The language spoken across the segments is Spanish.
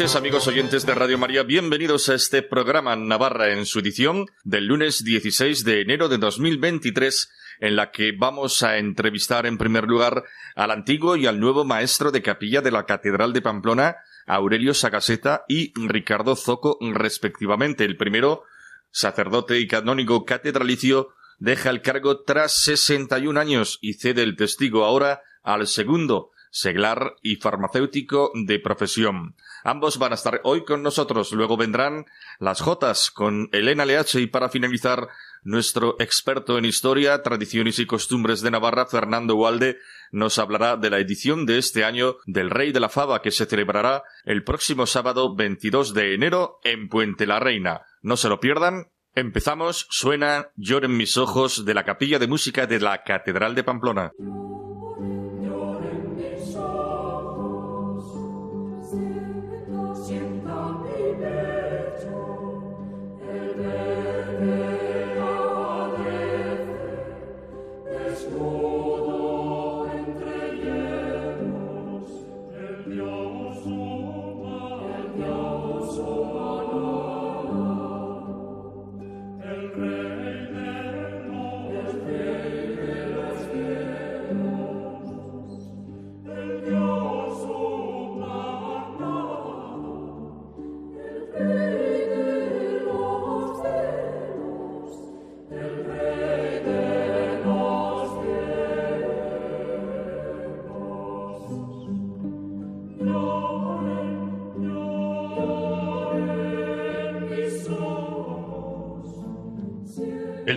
Amigos oyentes de Radio María, bienvenidos a este programa Navarra en su edición del lunes 16 de enero de 2023 en la que vamos a entrevistar en primer lugar al antiguo y al nuevo maestro de capilla de la Catedral de Pamplona, Aurelio Sagaseta y Ricardo Zoco, respectivamente. El primero, sacerdote y canónigo catedralicio, deja el cargo tras 61 años y cede el testigo ahora al segundo, seglar y farmacéutico de profesión. Ambos van a estar hoy con nosotros, luego vendrán las Jotas con Elena Leache y para finalizar nuestro experto en historia, tradiciones y costumbres de Navarra, Fernando Walde, nos hablará de la edición de este año del Rey de la Fava que se celebrará el próximo sábado 22 de enero en Puente la Reina. No se lo pierdan. Empezamos, suena Lloren mis ojos de la capilla de música de la Catedral de Pamplona.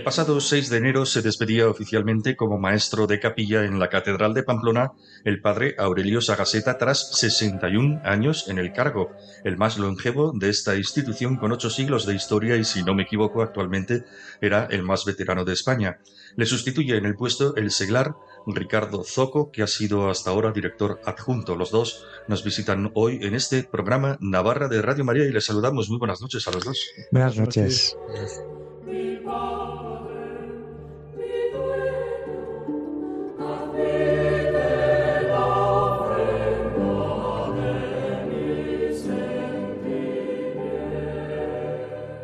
El pasado 6 de enero se despedía oficialmente como maestro de capilla en la Catedral de Pamplona el padre Aurelio Sagaseta tras 61 años en el cargo, el más longevo de esta institución con ocho siglos de historia y si no me equivoco actualmente era el más veterano de España. Le sustituye en el puesto el seglar Ricardo Zoco, que ha sido hasta ahora director adjunto. Los dos nos visitan hoy en este programa Navarra de Radio María y les saludamos. Muy buenas noches a los dos. Buenas noches.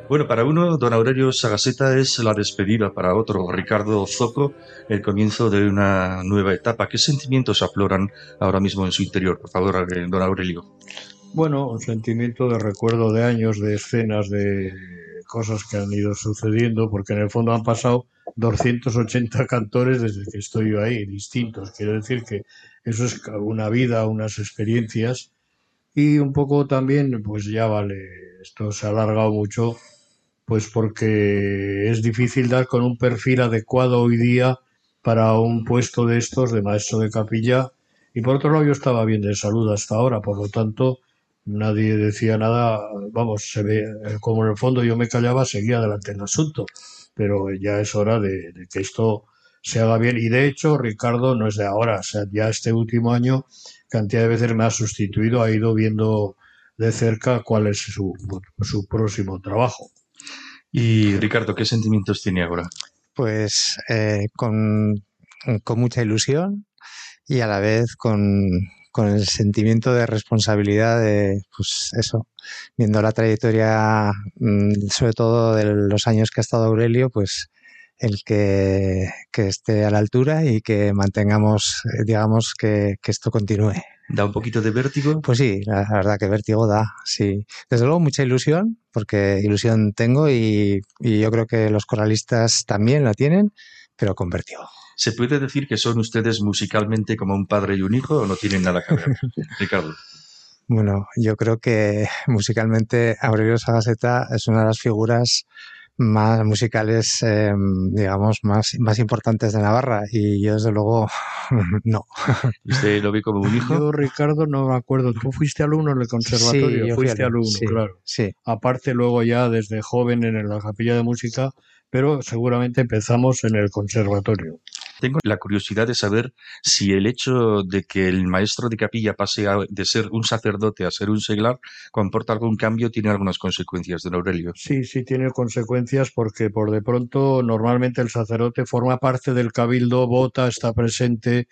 Bueno, para uno, don Aurelio Sagaseta es la despedida, para otro, Ricardo Zoco, el comienzo de una nueva etapa. ¿Qué sentimientos afloran ahora mismo en su interior? Por favor, eh, don Aurelio. Bueno, un sentimiento de recuerdo de años, de escenas, de cosas que han ido sucediendo, porque en el fondo han pasado 280 cantores desde que estoy yo ahí, distintos. Quiero decir que eso es una vida, unas experiencias y un poco también, pues ya vale, esto se ha alargado mucho pues porque es difícil dar con un perfil adecuado hoy día para un puesto de estos de maestro de capilla. Y por otro lado, yo estaba bien de salud hasta ahora, por lo tanto, nadie decía nada. Vamos, se ve, eh, como en el fondo yo me callaba, seguía adelante el asunto. Pero ya es hora de, de que esto se haga bien. Y de hecho, Ricardo no es de ahora, o sea, ya este último año, cantidad de veces me ha sustituido, ha ido viendo de cerca cuál es su, su próximo trabajo. Y Ricardo, ¿qué sentimientos tiene ahora? Pues eh, con, con, mucha ilusión y a la vez con, con, el sentimiento de responsabilidad de, pues eso, viendo la trayectoria, mm, sobre todo de los años que ha estado Aurelio, pues el que, que esté a la altura y que mantengamos, digamos, que, que esto continúe. ¿Da un poquito de vértigo? Pues sí, la verdad que vértigo da, sí. Desde luego mucha ilusión, porque ilusión tengo y, y yo creo que los coralistas también la tienen, pero con vértigo. ¿Se puede decir que son ustedes musicalmente como un padre y un hijo o no tienen nada que ver? Ricardo. Bueno, yo creo que musicalmente Aurelio Sagaseta es una de las figuras más musicales, eh, digamos, más, más importantes de Navarra y yo desde luego no. ¿Usted lo vi como un hijo? Yo, Ricardo, no me acuerdo. Tú fuiste alumno en el conservatorio, sí, fuiste alumno, alumno, sí, claro. Sí. Aparte luego ya desde joven en la capilla de música, pero seguramente empezamos en el conservatorio. Tengo la curiosidad de saber si el hecho de que el maestro de capilla pase de ser un sacerdote a ser un seglar comporta algún cambio, tiene algunas consecuencias, don Aurelio. Sí, sí tiene consecuencias porque por de pronto normalmente el sacerdote forma parte del cabildo, vota, está presente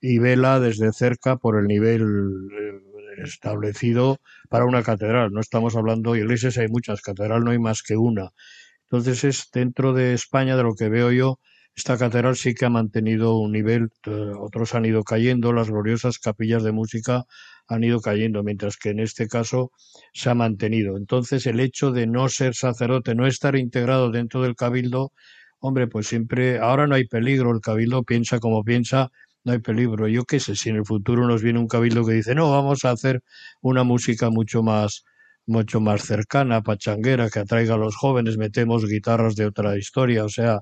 y vela desde cerca por el nivel eh, establecido para una catedral. No estamos hablando, iglesias hay muchas, catedral no hay más que una. Entonces es dentro de España, de lo que veo yo, esta catedral sí que ha mantenido un nivel, eh, otros han ido cayendo, las gloriosas capillas de música han ido cayendo, mientras que en este caso se ha mantenido. Entonces el hecho de no ser sacerdote, no estar integrado dentro del cabildo, hombre, pues siempre, ahora no hay peligro, el cabildo piensa como piensa, no hay peligro. Yo qué sé, si en el futuro nos viene un cabildo que dice, no, vamos a hacer una música mucho más mucho más cercana, pachanguera, que atraiga a los jóvenes, metemos guitarras de otra historia, o sea,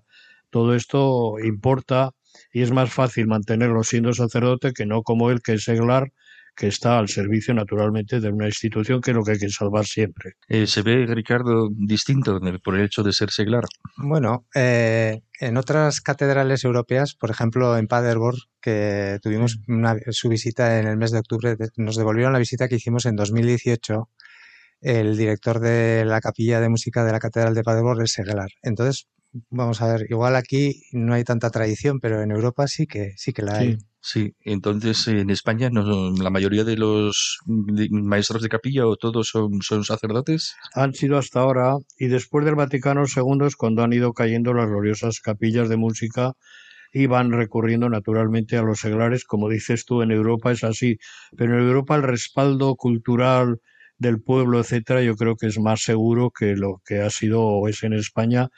todo esto importa y es más fácil mantenerlo siendo sacerdote que no como él que es seglar que está al servicio naturalmente de una institución que es lo que hay que salvar siempre. Eh, ¿Se ve, Ricardo, distinto por el hecho de ser seglar? Bueno, eh, en otras catedrales europeas, por ejemplo en Paderborn, que tuvimos su visita en el mes de octubre, nos devolvieron la visita que hicimos en 2018 el director de la capilla de música de la Catedral de Paderborn es Seglar. Entonces, vamos a ver, igual aquí no hay tanta tradición, pero en Europa sí que sí que la hay. Sí, entonces en España no, la mayoría de los maestros de capilla o todos son, son sacerdotes. Han sido hasta ahora y después del Vaticano II es cuando han ido cayendo las gloriosas capillas de música y van recurriendo naturalmente a los seglares, como dices tú, en Europa es así, pero en Europa el respaldo cultural del pueblo, etcétera, yo creo que es más seguro que lo que ha sido o es en España,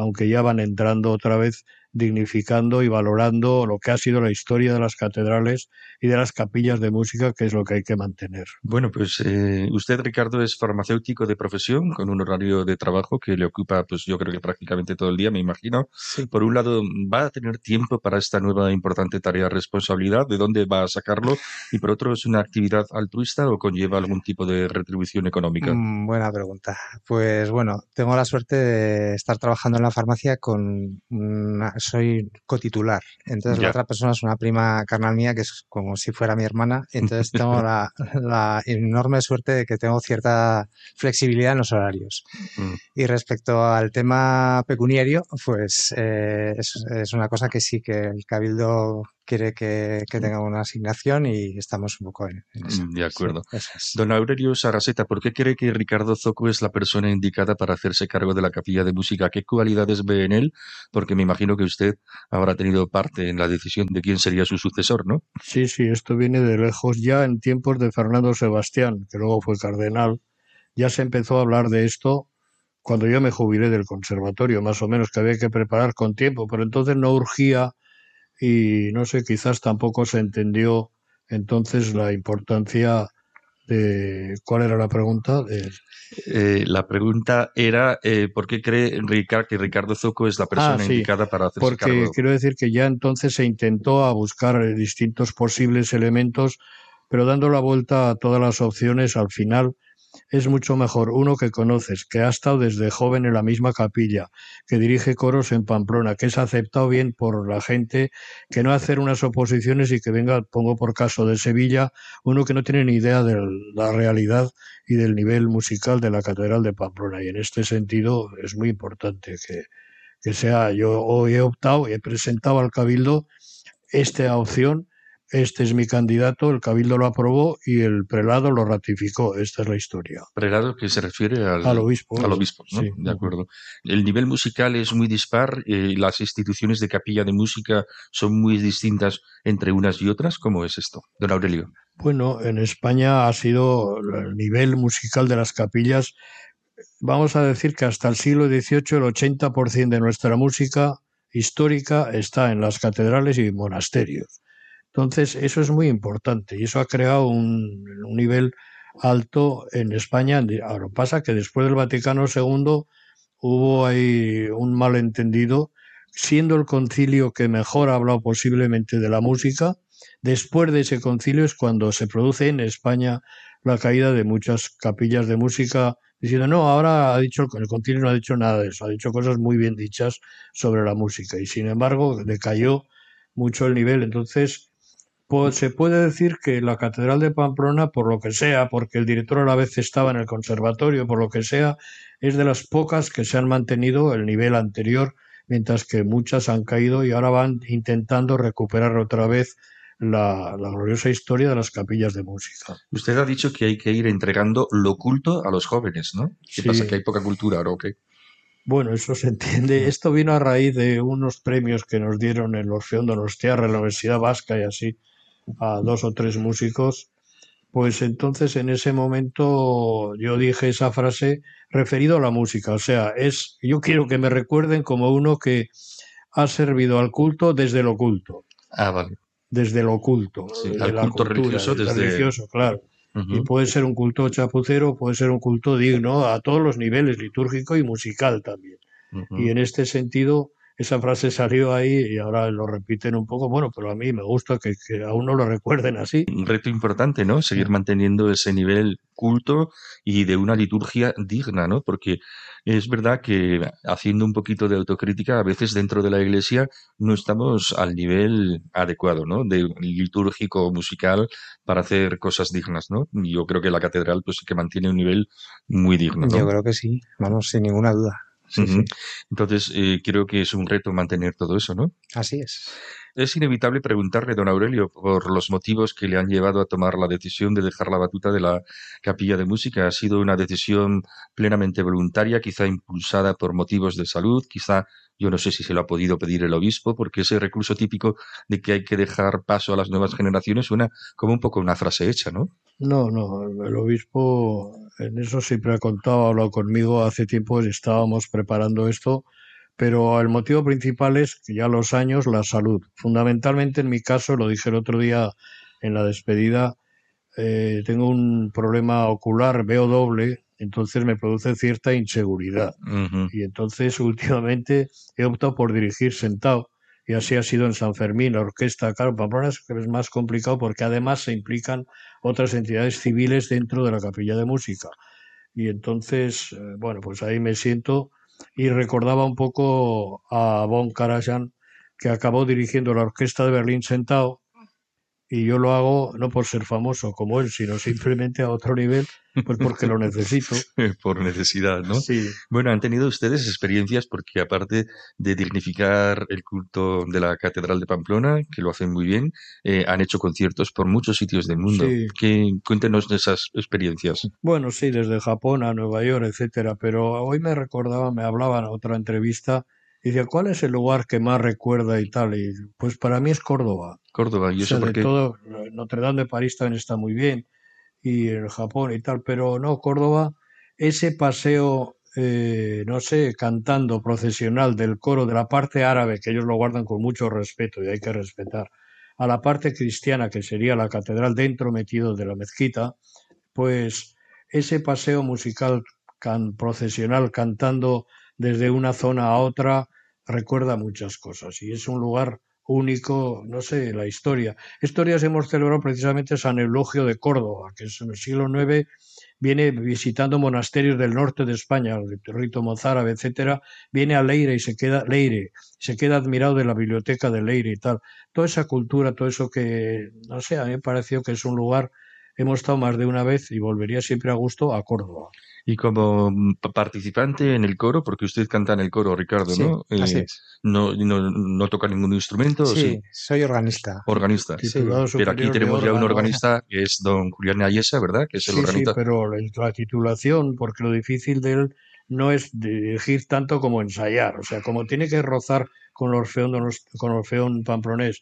aunque ya van entrando otra vez dignificando y valorando lo que ha sido la historia de las catedrales y de las capillas de música, que es lo que hay que mantener. Bueno, pues eh, usted, Ricardo, es farmacéutico de profesión, con un horario de trabajo que le ocupa, pues yo creo que prácticamente todo el día, me imagino. Por un lado, ¿va a tener tiempo para esta nueva importante tarea de responsabilidad? ¿De dónde va a sacarlo? Y por otro, ¿es una actividad altruista o conlleva algún tipo de retribución económica? Mm, buena pregunta. Pues bueno, tengo la suerte de estar trabajando en la farmacia con una, soy cotitular. Entonces la otra persona es una prima carnal mía que es como si fuera mi hermana. Entonces tengo la, enorme suerte de que tengo cierta flexibilidad en los horarios. Mm. Y respecto al tema pecuniario, pues eh, es, una cosa que sí que el cabildo quiere que, que, tenga una asignación y estamos un poco en, eso. Mm, de acuerdo. Don Aurelio Saraseta, ¿por qué cree que Ricardo Zoco es la persona indicada para hacerse cargo de la capilla de música? ¿Qué cualidades ve en él? Porque me imagino que usted habrá tenido parte en la decisión de quién sería su sucesor, ¿no? Sí, sí, esto viene de lejos. Ya en tiempos de Fernando Sebastián, que luego fue cardenal, ya se empezó a hablar de esto cuando yo me jubilé del conservatorio, más o menos, que había que preparar con tiempo, pero entonces no urgía y no sé, quizás tampoco se entendió entonces la importancia de... ¿Cuál era la pregunta? Eh, la pregunta era eh, ¿por qué cree que Ricardo Zoco es la persona ah, indicada para hacerse Porque quiero decir que ya entonces se intentó a buscar distintos posibles elementos, pero dando la vuelta a todas las opciones, al final es mucho mejor uno que conoces, que ha estado desde joven en la misma capilla, que dirige coros en Pamplona, que es aceptado bien por la gente, que no hacer unas oposiciones y que venga, pongo por caso de Sevilla, uno que no tiene ni idea de la realidad y del nivel musical de la Catedral de Pamplona. Y en este sentido es muy importante que, sea, yo hoy he optado, he presentado al Cabildo esta opción este es mi candidato, el cabildo lo aprobó y el prelado lo ratificó. Esta es la historia. Prelado que se refiere al, obispo. Al obispo, ¿no? Sí. De acuerdo. El nivel musical es muy dispar, eh, las instituciones de capilla de música son muy distintas entre unas y otras. ¿Cómo es esto, don Aurelio? Bueno, en España ha sido el nivel musical de las capillas, vamos a decir que hasta el siglo XVIII el 80% de nuestra música histórica está en las catedrales y monasterios entonces, eso es muy importante y eso ha creado un, nivel alto en España. Ahora pasa que después del Vaticano II hubo ahí un malentendido, siendo el concilio que mejor ha hablado posiblemente de la música. Después de ese concilio es cuando se produce en España la caída de muchas capillas de música, diciendo, no, ahora ha dicho, el concilio no ha dicho nada de eso, ha dicho cosas muy bien dichas sobre la música y sin embargo decayó mucho el nivel. Entonces, pues, se puede decir que la Catedral de Pamplona, por lo que sea, porque el director a la vez estaba en el conservatorio, por lo que sea, es de las pocas que se han mantenido el nivel anterior, mientras que muchas han caído y ahora van intentando recuperar otra vez la, gloriosa historia de las capillas de música. Usted ha dicho que hay que ir entregando lo culto a los jóvenes, ¿no? ¿Qué pasa? ¿Que hay poca cultura ahora o qué? Bueno, eso se entiende. Esto vino a raíz de unos premios que nos dieron en los Orfeón Donostiarra, en la Universidad Vasca y así, a dos o tres músicos. Pues entonces en ese momento yo dije esa frase referido a la música. O sea, es yo quiero que me recuerden como uno que ha servido al culto desde lo oculto. Ah, vale desde lo oculto, al culto religioso, desde... religioso, claro. Y puede ser un culto chapucero, puede ser un culto digno a todos los niveles, litúrgico y musical también. Y en este sentido, esa frase salió ahí y ahora lo repiten un poco, bueno, pero a mí me gusta que, que a uno lo recuerden así. Un reto importante, ¿no? Seguir manteniendo ese nivel culto y de una liturgia digna, ¿no? Porque es verdad que haciendo un poquito de autocrítica, a veces dentro de la iglesia no estamos al nivel adecuado, ¿no? De litúrgico musical para hacer cosas dignas, ¿no? Yo creo que la catedral pues sí que mantiene un nivel muy digno. ¿no? Yo creo que sí, vamos, sin ninguna duda. Entonces, eh, creo que es un reto mantener todo eso, ¿no? Así es. Es inevitable preguntarle, don Aurelio, por los motivos que le han llevado a tomar la decisión de dejar la batuta de la capilla de música. ¿Ha sido una decisión plenamente voluntaria, quizá impulsada por motivos de salud, quizá yo no sé si se lo ha podido pedir el obispo, porque ese recurso típico de que hay que dejar paso a las nuevas generaciones suena como un poco una frase hecha, ¿no? No, no, el obispo en eso siempre ha contado, ha hablado conmigo hace tiempo, estábamos preparando esto, pero el motivo principal es que ya los años, la salud. Fundamentalmente en mi caso, lo dije el otro día en la despedida, eh, tengo un problema ocular, veo doble, entonces me produce cierta inseguridad. Y entonces últimamente he optado por dirigir sentado. Y así ha sido en San Fermín, la orquesta. Claro, Pamplona es, es más complicado porque además se implican otras entidades civiles dentro de la capilla de música. Y entonces, eh, bueno, pues ahí me siento y recordaba un poco a Von Karajan, que acabó dirigiendo la orquesta de Berlín sentado y yo lo hago no por ser famoso como él, sino simplemente a otro nivel, pues porque lo necesito. por necesidad, ¿no? Sí. Bueno, han tenido ustedes experiencias porque aparte de dignificar el culto de la Catedral de Pamplona, que lo hacen muy bien, eh, han hecho conciertos por muchos sitios del mundo. Sí. cuéntenos de esas experiencias. Bueno, sí, desde Japón a Nueva York, etcétera, pero hoy me recordaba, me hablaban en otra entrevista dice, ¿cuál es el lugar que más recuerda y tal? Y pues para mí es Córdoba. Córdoba, y eso o todo, Notre Dame de París también está muy bien, y el Japón y tal, pero no, Córdoba, ese paseo, eh, no sé, cantando procesional del coro de la parte árabe, que ellos lo guardan con mucho respeto y hay que respetar, a la parte cristiana, que sería la catedral dentro metido de la mezquita, pues ese paseo musical can, procesional cantando desde una zona a otra recuerda muchas cosas y es un lugar único, no sé, la historia. Historias hemos celebrado precisamente San Eulogio de Córdoba, que es en el siglo IX viene visitando monasterios del norte de España, el rito mozárabe, etcétera, viene a Leire y se queda Leire, se queda admirado de la biblioteca de Leire y tal. Toda esa cultura, todo eso que, no sé, a mí me pareció que es un lugar, hemos estado más de una vez y volvería siempre a gusto a Córdoba. Y como participante en el coro, porque usted canta en el coro, Ricardo, ¿no? Eh, no, no, no, toca ningún instrumento. Sí, soy organista. Organista. Pero aquí tenemos ya un organista que es don Julián Ayesa, ¿verdad? Que es el organista. Sí, pero la titulación, porque lo difícil de él no es dirigir tanto como ensayar. O sea, como tiene que rozar con Orfeón, con Orfeón Pamplonés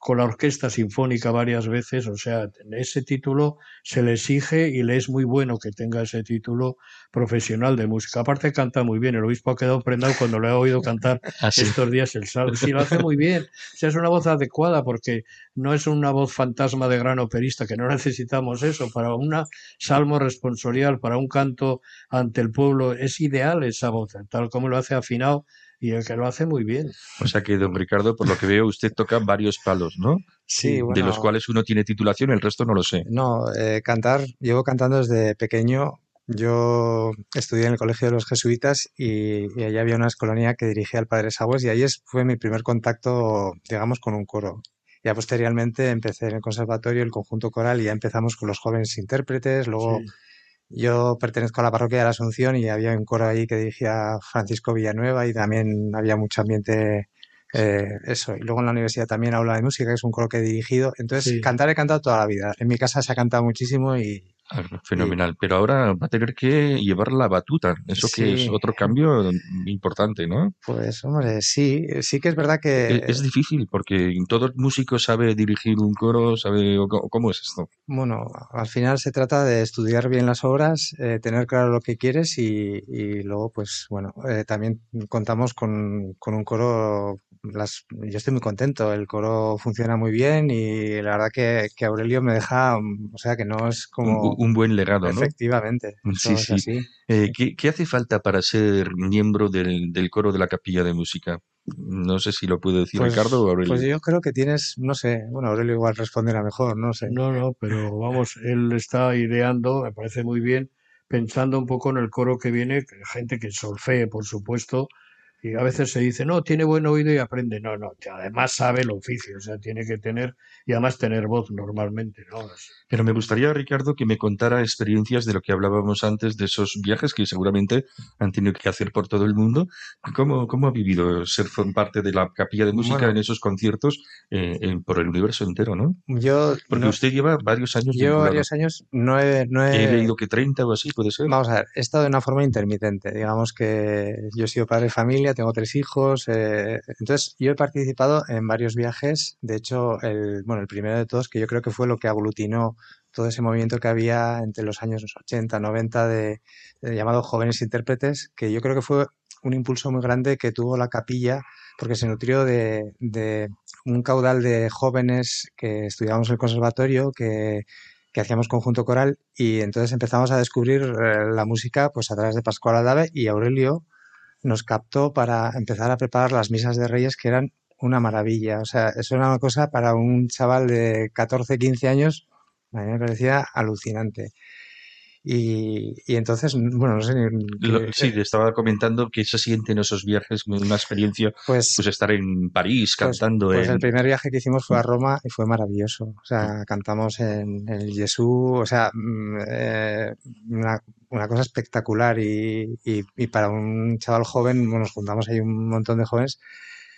con la orquesta sinfónica varias veces, o sea, ese título se le exige y le es muy bueno que tenga ese título profesional de música. Aparte canta muy bien, el obispo ha quedado prendado cuando lo ha oído cantar ah, estos días el salmo. Sí, lo hace muy bien, o sea, es una voz adecuada porque no es una voz fantasma de gran operista, que no necesitamos eso, para un salmo responsorial, para un canto ante el pueblo, es ideal esa voz, tal como lo hace afinado y el que lo hace muy bien. O sea que, don Ricardo, por lo que veo, usted toca varios palos, ¿no? Sí, De los cuales uno tiene titulación, el resto no lo sé. No, eh, cantar, llevo cantando desde pequeño, yo estudié en el Colegio de los Jesuitas y, y allí había una escolanía que dirigía el Padre Sagües y ahí fue mi primer contacto, digamos, con un coro. Ya posteriormente empecé en el conservatorio, el conjunto coral y ya empezamos con los jóvenes intérpretes. Luego Sí. Yo pertenezco a la parroquia de la Asunción y había un coro ahí que dirigía Francisco Villanueva y también había mucho ambiente eh, eso. Y luego en la universidad también aula de música, que es un coro que he dirigido. Entonces, Sí. cantar he cantado toda la vida. En mi casa se ha cantado muchísimo y, Fenomenal. Pero ahora va a tener que llevar la batuta. Eso que es otro cambio importante, ¿no? pues, hombre, sí, sí que es verdad E- que, Es difícil porque todo músico sabe dirigir un coro, sabe cómo es esto. bueno, al final se trata de estudiar bien las obras, eh, tener claro lo que quieres y, y luego, pues, bueno, eh, también contamos con, con un coro. Las, yo estoy muy contento, el coro funciona muy bien y la verdad que, que Aurelio me deja, mm, o sea, que no es como... un buen legado, ¿no? Efectivamente, eso Sí, sí. Eh, ¿qué, qué hace falta para ser miembro del, del coro de la capilla de música? No sé si lo puede decir Pues, Ricardo o Aurelio. pues yo creo que tienes, no sé, bueno, Aurelio igual responderá mejor, no sé. No, no, pero vamos, él está ideando, me parece muy bien, pensando un poco en el coro que viene, gente que solfee, por supuesto, y a veces se dice, no, tiene buen oído y aprende. No, no, además sabe el oficio, o sea, tiene que tener, y además tener voz normalmente, ¿no? Pero me gustaría, Ricardo, que me contara experiencias de lo que hablábamos antes, de esos viajes que seguramente han tenido que hacer por todo el mundo. ¿Cómo, cómo ha vivido ser parte de la capilla de música Bueno. en esos conciertos eh, en- por el universo entero, no? Yo, Porque no- usted lleva varios años llevo vinculado. varios años, no he, no He he, leído que 30 o así, puede ser. Vamos a ver, he estado de una forma intermitente. Digamos que yo he sido padre de familia, tengo tres hijos. eh, entonces, yo he participado en varios viajes. De hecho, el, bueno, el primero de todos, que yo creo que fue lo que aglutinó todo ese movimiento que había entre los años 80, 90 de, de llamado Jóvenes Intérpretes, que yo creo que fue un impulso muy grande que tuvo la capilla, porque se nutrió de, un caudal de jóvenes que estudiábamos el conservatorio, que que hacíamos conjunto coral y entonces empezamos a descubrir eh, la música pues a través de Pascual Adave y Aurelio nos captó para empezar a preparar las misas de Reyes que eran una maravilla. O sea, eso era una cosa para un chaval de 14, 15 años, a mí me parecía alucinante. Y, y entonces, bueno, no sé ni... Lo- sí, le estaba comentando que se siente en esos viajes, una experiencia, pues, pues estar en París Pues- cantando Pues en... el primer viaje que hicimos fue a Roma y fue maravilloso. O sea, cantamos en, en el Jesús, o sea, mm, eh, una, una cosa espectacular y, y, y para un chaval joven, bueno, nos juntamos ahí un montón de jóvenes.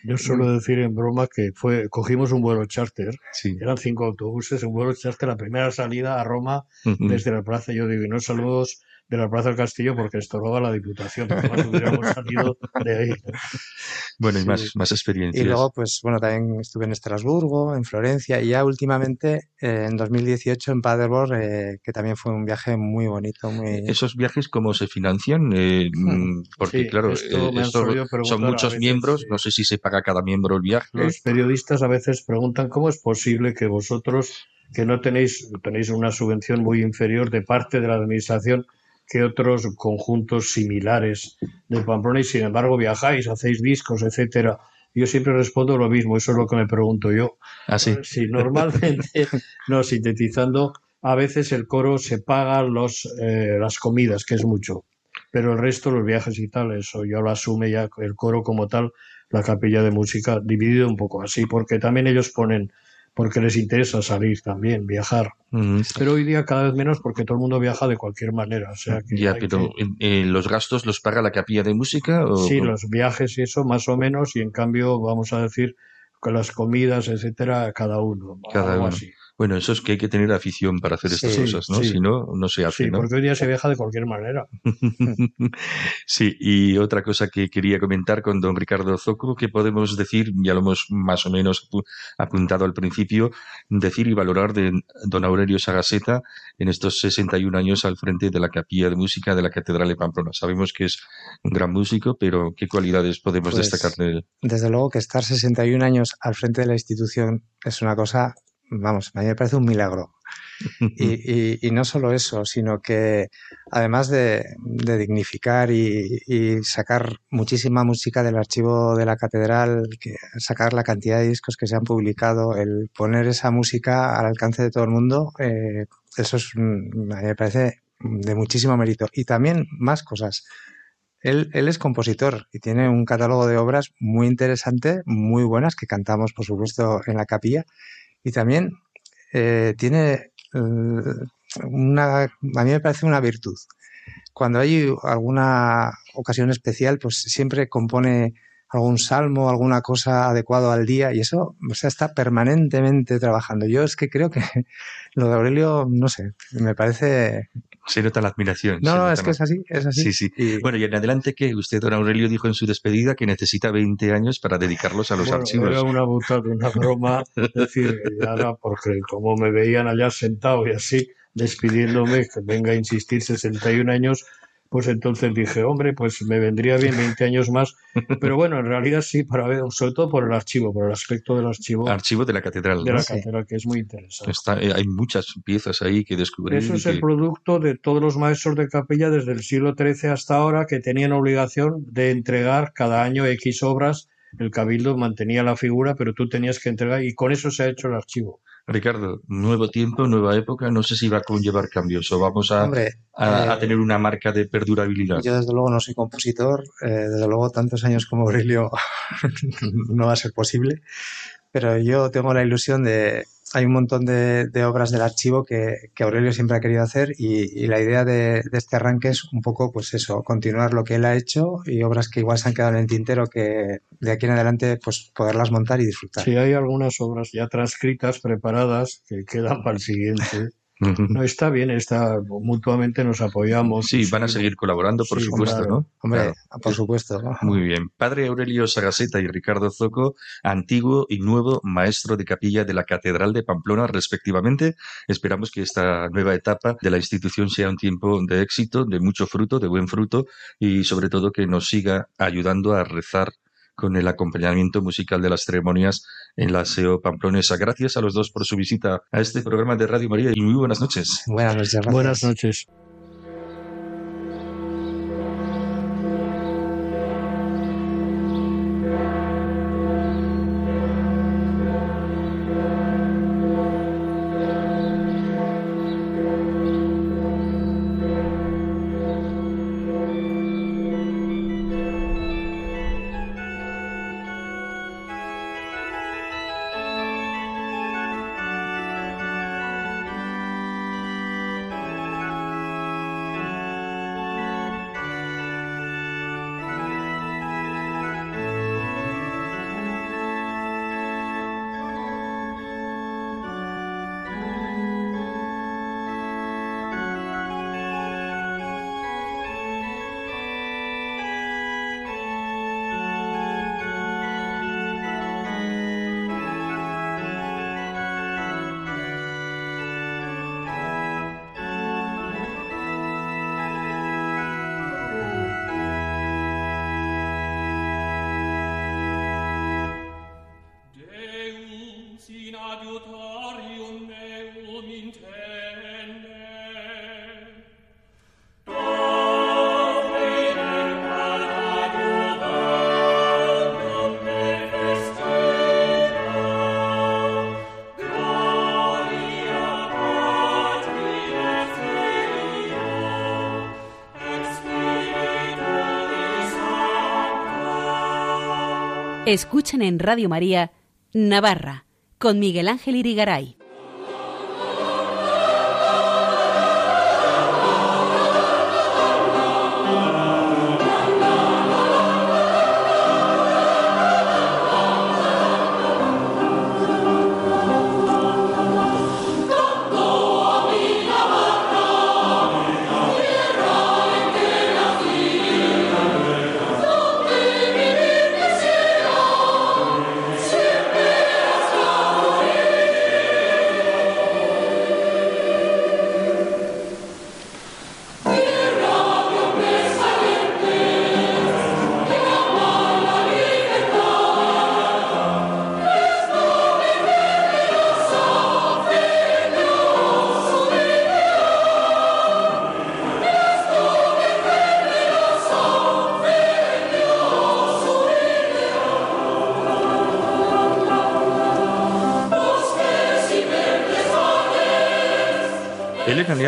Yo suelo decir en broma que fue, cogimos un vuelo charter, Sí. eran cinco autobuses, un vuelo charter, la primera salida a Roma desde la plaza, yo digo, y no saludos de la plaza del Castillo porque estorbaba la Diputación, hubiéramos salido de ahí. Bueno, y Sí. más, más Y experiencias. luego, pues bueno, también estuve en Estrasburgo, en Florencia y ya últimamente, eh, en 2018, en Paderborn, eh, que también fue un viaje muy bonito, muy... ¿Esos viajes cómo se financian? Eh, mm, porque, Sí, claro, esto eh, esto solido preguntar son muchos veces, miembros, sí. no sé si se paga cada miembro el viaje. Los periodistas a veces preguntan cómo es posible que vosotros, que no tenéis, tenéis una subvención muy inferior de parte de la administración que otros conjuntos similares de Pamplona y sin embargo viajáis, hacéis discos, etcétera. Yo siempre respondo lo mismo, eso es lo que me pregunto yo. Así. Si normalmente, no, sintetizando, a veces el coro se paga los, eh, las comidas, que es mucho, pero el resto, los viajes y tal, eso ya lo asume ya el coro como tal, la capilla de música, dividido un poco así, porque también ellos ponen, porque les interesa salir también, viajar. Pero hoy día cada vez menos porque todo el mundo viaja de cualquier manera. O sea que Ya, pero que- ¿los gastos los paga la capilla de música? O, Sí, los viajes y eso, más o menos, y en cambio, vamos a decir, con las comidas, etcétera, cada uno. Cada uno. así. Bueno, eso es que hay que tener afición para hacer estas Sí, cosas, ¿no? sí. Si no, no se hace, Sí, ¿no? porque hoy día se viaja de cualquier manera. Sí, y otra cosa que quería comentar con don Ricardo Zoco, que podemos decir, ya lo hemos más o menos apu- apuntado al principio, decir y valorar de don Aurelio Sagaseta en estos 61 años al frente de la capilla de música de la Catedral de Pamplona. Sabemos que es un gran músico, pero ¿qué cualidades podemos Pues, destacar de él? Desde luego que estar 61 años al frente de la institución es una cosa, vamos, a mí me parece un milagro. Y, y- y no solo eso, sino que además de, de dignificar y, y sacar muchísima música del archivo de la catedral, que, sacar la cantidad de discos que se han publicado, el poner esa música al alcance de todo el mundo, eh, eso es, un- a mí me parece de muchísimo mérito. Y también más cosas. Él, él, es compositor y tiene un catálogo de obras muy interesante, muy buenas, que cantamos, por supuesto, en la capilla. Y también eh, tiene eh, una, a mí me parece una virtud. Cuando hay alguna ocasión especial, pues siempre compone algún salmo, alguna cosa adecuado al día y eso, o sea, está permanentemente trabajando. Yo es que creo que lo de Aurelio, no sé, me parece... Se nota la admiración. No, no, es que es así, es así. Sí, sí. Bueno, y en adelante que usted, don Aurelio, dijo en su despedida que necesita 20 años para dedicarlos a los archivos. Era una butada, una broma, es decir, ya porque como me veían allá sentado y así, despidiéndome, que venga a insistir 61 años, pues entonces dije, hombre, pues me vendría bien 20 años más. Pero bueno, en realidad sí, para ver, sobre todo por el archivo, por el aspecto del archivo. Archivo de la catedral. De la catedral, que es muy interesante. Eh, hay muchas piezas ahí que descubrir. Eso es el producto de todos los maestros de capilla desde el siglo XIII hasta ahora que tenían obligación de entregar cada año X obras. El cabildo mantenía la figura, pero tú tenías que entregar y con eso se ha hecho el archivo. Ricardo, nuevo tiempo, nueva época, no sé si va a conllevar cambios o vamos a, Hombre, a, eh, tener una marca de perdurabilidad. Yo desde luego no soy compositor, eh, desde luego tantos años como Aurelio no va a ser posible, pero yo tengo la ilusión de, hay un montón de, de obras del archivo que, que, Aurelio siempre ha querido hacer y, y la idea de, de, este arranque es un poco, pues eso, continuar lo que él ha hecho y obras que igual se han quedado en el tintero que de aquí en adelante, pues poderlas montar y disfrutar. Sí, hay algunas obras ya transcritas, preparadas, que quedan para el siguiente. No está bien, está mutuamente nos apoyamos. Sí, van a seguir colaborando, por Sí, supuesto, claro. ¿no? Hombre, Claro. por supuesto. ¿no? Muy bien. Padre Aurelio Sagaseta y Ricardo Zoco, antiguo y nuevo maestro de capilla de la Catedral de Pamplona, respectivamente. Esperamos que esta nueva etapa de la institución sea un tiempo de éxito, de mucho fruto, de buen fruto y sobre todo que nos siga ayudando a rezar con el acompañamiento musical de las ceremonias en la SEO pamplonesa. Gracias a los dos por su visita a este programa de Radio María y muy buenas noches. Buenas noches. gracias. Buenas noches. Escuchan en Radio María Navarra con Miguel Ángel Irigaray.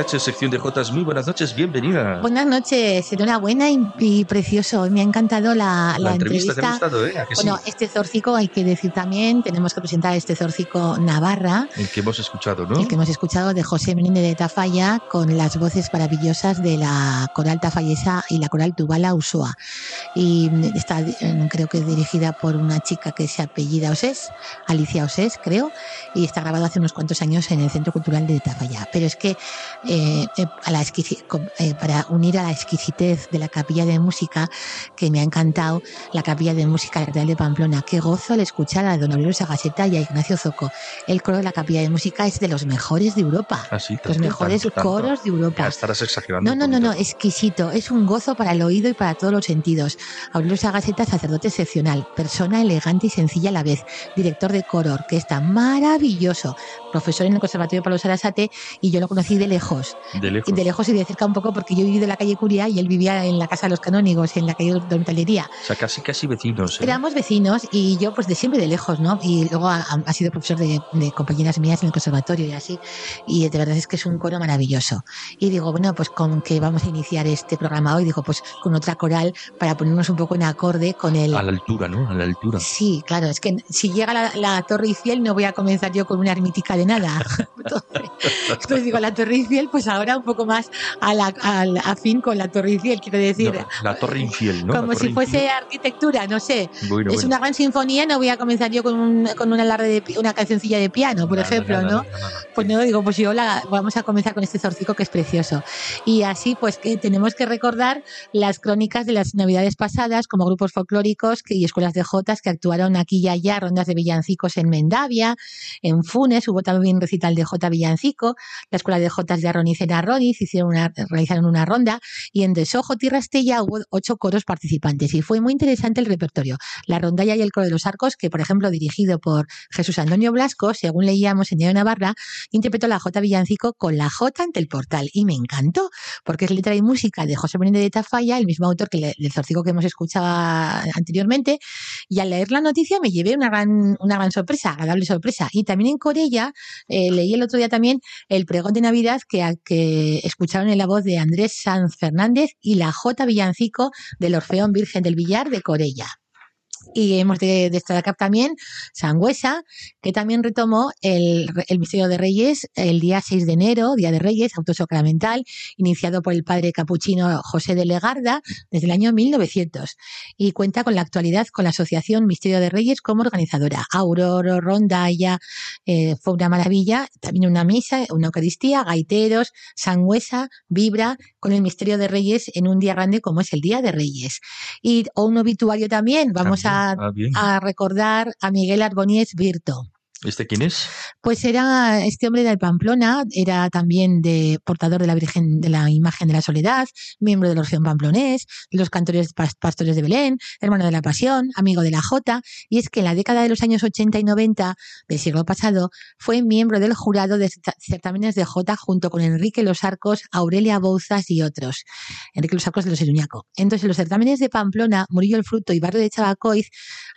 LH, sección de Jotas, muy buenas noches, bienvenida. Buenas noches, enhorabuena y, y precioso. Me ha encantado la, la la entrevista, te ha gustado, ¿eh? ¿A que sí? Bueno, este zórcico hay que decir también, tenemos que presentar este zórcico Navarra, El que hemos escuchado, ¿no? el que hemos escuchado de José Menéndez de Tafalla, con las voces maravillosas de la coral tafallesa y la coral Tubala Usoa. Y está, eh, creo que dirigida por una chica que se apellida Osés, Alicia Osés, creo, y está grabado hace unos cuantos años en el Centro Cultural de Tafalla. Pero es que eh, eh, a la eh, para unir a la exquisitez de la capilla de música, que me ha encantado, la capilla de música de la Catedral de Pamplona. Qué gozo al escuchar a Don Aurelio Sagaseta y a Ignacio Zoco. El coro de la capilla de música es de los mejores de Europa. Ah, sí, Los mejores tanto, tanto. coros de Ya Europa. estarás exagerando. No, no, no, no, exquisito. Es un gozo para el oído y para todos los sentidos. Aurelio Sagaseta, sacerdote excepcional, persona elegante y sencilla a la vez, director de coro, orquesta, maravilloso, profesor en el Conservatorio Pablo Sarasate y yo lo conocí de lejos. De lejos. Y de lejos y de cerca un poco porque yo he vivido en la calle Curia y él vivía en la Casa de los Canónigos, en la calle Dormitalería. O sea, casi, casi vecinos. ¿eh? Éramos vecinos y yo pues de siempre de lejos, ¿no? Y luego ha, ha sido profesor de, de compañeras mías en el conservatorio y así. Y de verdad es que es un coro maravilloso. Y digo, bueno, pues con que vamos a iniciar este programa hoy, digo, pues con otra coral para ponernos un poco en acorde con el... A la altura, ¿no? A la altura. Sí, claro, es que si llega la, la Torre Eiffel no voy a comenzar yo con una ermítica de nada. Entonces, entonces digo, la Torre Eiffel, pues ahora un poco más a la, al- afín con la Torre Eiffel, quiero decir. No, la torre infiel, ¿no? La como si fuese infiel. arquitectura, no sé. Bueno, es bueno. una gran sinfonía, no voy a comenzar yo con, un, con una, alarde de una cancioncilla de piano, por ejemplo, ¿no? Pues no, digo, pues yo la, vamos a comenzar con este zorcico que es precioso. Y así, pues que tenemos que recordar las crónicas de las navidades pasadas, como grupos folclóricos que- y escuelas de jotas que actuaron aquí y allá, rondas de villancicos en Mendavia, en Funes, hubo también recital de Jota Villancico, la escuela de Jotas de Arroniz en Arroniz hicieron una, realizaron una ronda, y en Desojo, Tierra Estella, hubo ocho coros participantes, y fue muy interesante el repertorio. La rondalla y el coro de los arcos, que por ejemplo, dirigido por Jesús Antonio Blasco, según leíamos en Diario Navarra, interpretó la J Villancico con la J ante el portal y me encantó porque es letra y música de José Menéndez de Tafalla, el mismo autor que del Zorcico que hemos escuchado anteriormente y al leer la noticia me llevé una gran, una gran sorpresa, agradable sorpresa y también en Corella eh, leí el otro día también el pregón de Navidad que, que escucharon en la voz de Andrés Sanz Fernández y la J Villancico del Orfeón Virgen del Villar de Corella. Y hemos de destacar también Sangüesa, que también retomó el, Misterio de Reyes el día 6 de enero, Día de Reyes, autosacramental, iniciado por el padre capuchino José de Legarda desde el año 1900. Y cuenta con la actualidad con la Asociación Misterio de Reyes como organizadora. Aurora, Rondalla, eh, fue una maravilla. También una misa, una Eucaristía, gaiteros, Sangüesa, Vibra, con el Misterio de Reyes en un día grande como es el Día de Reyes. Y un obituario también. Vamos a Ah, a recordar a Miguel Arbonies Virto. ¿Este quién es? Pues era este hombre de Pamplona, era también de portador de la Virgen de la Imagen de la Soledad, miembro del Orfeón Pamplonés, de los cantores pas- pastores de Belén, hermano de la Pasión, amigo de la Jota, y es que en la década de los años 80 y 90 del siglo pasado fue miembro del jurado de certámenes de Jota junto con Enrique Los Arcos, Aurelia Bouzas y otros. Enrique Los Arcos de los Iruñaco. Entonces, en los certámenes de Pamplona, Murillo el Fruto y Barrio de Chabacoiz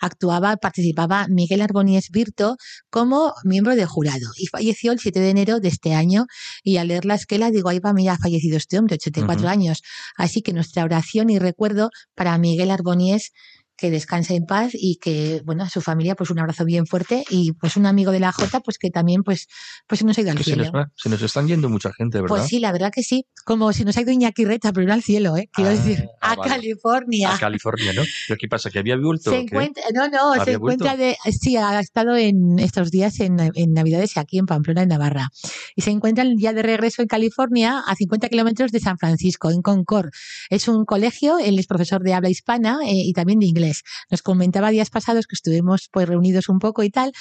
actuaba, participaba Miguel Arbonies Virto como miembro de jurado y falleció el 7 de enero de este año y al leer la esquela digo, ahí va, mira, ha fallecido este hombre, 84 Ujú. años. Así que nuestra oración y recuerdo para Miguel Arbonies que descanse en paz y que, bueno, a su familia, pues un abrazo bien fuerte y pues un amigo de la Jota, pues que también, pues, pues se nos ha ido al Que se cielo. nos, va- se nos están yendo mucha gente, ¿verdad? Pues sí, la verdad que sí. Como si nos ha ido Iñaki Reta, pero no al cielo, ¿eh? Quiero Ah, decir, ah, a vale. California. A California, ¿no? ¿Pero qué pasa? ¿Que había vuelto? Se encuentra, no, no, se ¿Había encuentra vuelto? de, sí, ha estado en estos días en, en Navidades aquí en Pamplona, en Navarra. Y se encuentra ya de regreso en California, a 50 kilómetros de San Francisco, en Concord. Es un colegio, él es profesor de habla hispana eh, y también de inglés. Nos comentaba días pasados que estuvimos pues reunidos un poco y tal,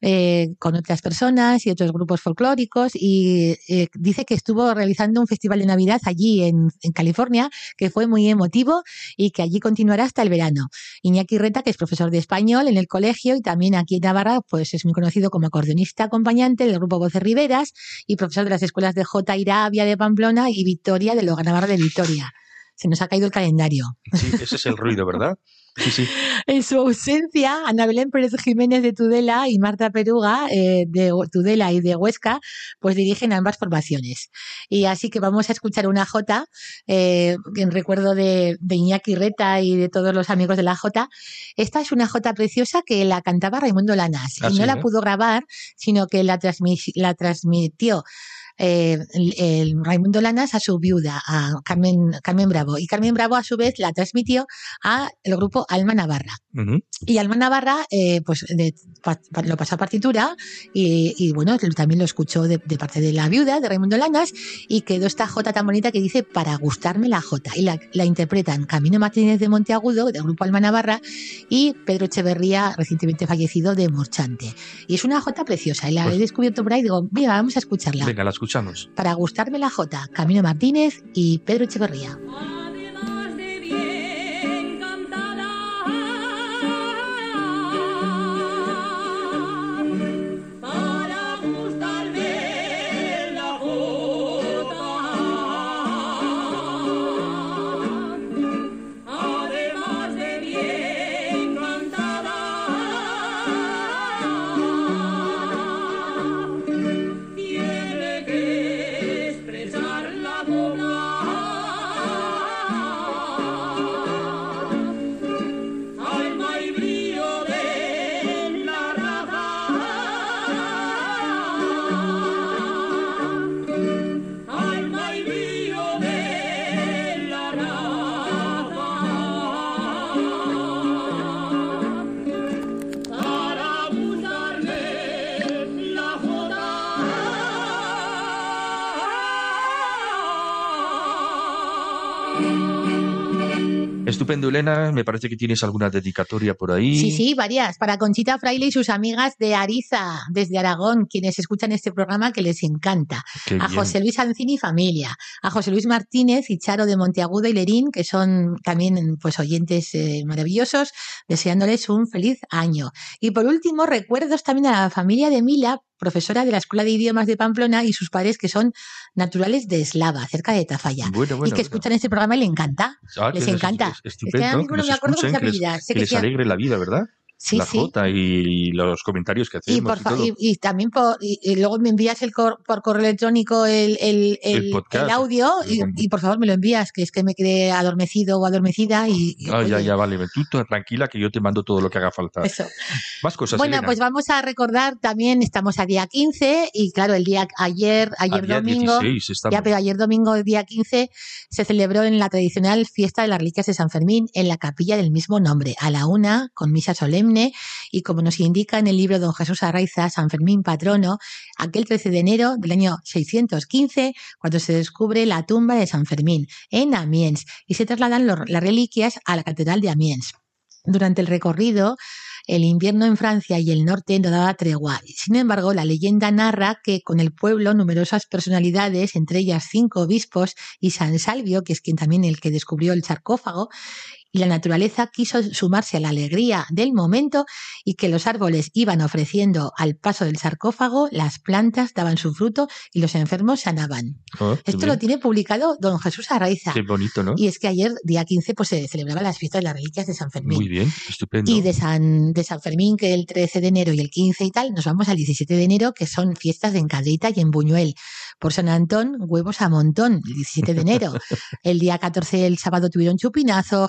eh, con otras personas y otros grupos folclóricos y eh, dice que estuvo realizando un festival de Navidad allí en, en California, que fue muy emotivo y que allí continuará hasta el verano. Iñaki Reta, que es profesor de español en el colegio y también aquí en Navarra, pues es muy conocido como acordeonista acompañante del grupo Voces Riveras y profesor de las escuelas de J. Irabia de Pamplona y Victoria de Loga Navarra de Victoria. Se nos ha caído el calendario. Sí, ese es el ruido, ¿verdad? Sí, sí. En su ausencia, Ana Belén Pérez Jiménez de Tudela y Marta Peruga eh, de Tudela y de Huesca, pues dirigen ambas formaciones. Y así que vamos a escuchar una Jota eh, en recuerdo de, de Iñaki Reta y de todos los amigos de la Jota. Esta es una Jota preciosa que la cantaba Raimundo Lanas Ah, y no sí, la ¿eh? pudo grabar, sino que la, transmi- la transmitió eh, el, el Raimundo Lanas a su viuda, a Carmen, Carmen Bravo. Y Carmen Bravo, a su vez, la transmitió a el grupo Alma Navarra. Ujú. Y Alma Navarra, eh, pues de- pa- pa- lo pasó a partitura y, y, bueno, también lo escuchó de, de parte de la viuda, de Raimundo Lanas, y quedó esta jota tan bonita que dice para gustarme la jota. Y la, la interpretan Camino Martínez de Monteagudo, del grupo Alma Navarra, y Pedro Echeverría, recientemente fallecido, de Morchante. Y es una jota preciosa. Y la Pues- he descubierto por ahí y digo, mira, vamos a escucharla. Venga, la Para gustarme la jota, Camino Martínez y Pedro Echeverría. Estupendo, Elena. Me parece que tienes alguna dedicatoria por ahí. Sí, sí, varias. Para Conchita Fraile y sus amigas de Ariza, desde Aragón, quienes escuchan este programa que les encanta. Qué a bien. José Luis Ancini y familia. A José Luis Martínez y Charo de Monteagudo y Lerín, que son también pues oyentes eh, maravillosos, deseándoles un feliz año. Y por último, recuerdos también a la familia de Mila, profesora de la Escuela de Idiomas de Pamplona y sus padres que son naturales de Eslava, cerca de Tafalla. Bueno, bueno, y que bueno. escuchan este programa y le encanta. Ah, les es- encanta. es Es que Estupendo. ahora mismo que me acuerdo que les, que les alegre la vida, ¿verdad? Sí, la sí. jota y los comentarios que Y, hacemos por y, todo. y, y también por, y, y luego me envías el cor- por correo electrónico el, el, El el- podcast. el audio y, El- y por favor me lo envías, que es que me quedé adormecido o adormecida y, y, Ah, ya, ya, vale. Tú tranquila que yo te mando todo lo que haga falta. eso. Más cosas, Bueno, Elena. pues vamos a recordar también, estamos a día 15 y claro, el día ayer, ayer domingo, 16 estamos. ya, pero ayer domingo, día 15, se celebró en la tradicional fiesta de las reliquias de San Fermín en la capilla del mismo nombre, a la una, con misa solemne, y como nos indica en el libro Don Jesús Arraiza, San Fermín patrono, aquel 13 de enero del año 615, cuando se descubre la tumba de San Fermín en Amiens y se trasladan las reliquias a la catedral de Amiens. Durante el recorrido, el invierno en Francia y el norte no daba tregua. Sin embargo, la leyenda narra que con el pueblo numerosas personalidades, entre ellas cinco obispos y San Salvio, que es quien también el que descubrió el sarcófago, y la naturaleza quiso sumarse a la alegría del momento y que los árboles iban ofreciendo al paso del sarcófago, las plantas daban su fruto y los enfermos sanaban. Oh, qué Esto bien. lo tiene publicado don Jesús Arraiza. Qué bonito, ¿no? Y es que ayer, día 15, pues se celebraban las fiestas de las reliquias de San Fermín. Muy bien, estupendo. Y de San, de San Fermín, que el 13 de enero y el 15 y tal, nos vamos al 17 de enero, que son fiestas en Cadrita y en Buñuel. Por San Antón, huevos a montón, el 17 de enero. El día 14, el sábado, tuvieron chupinazo,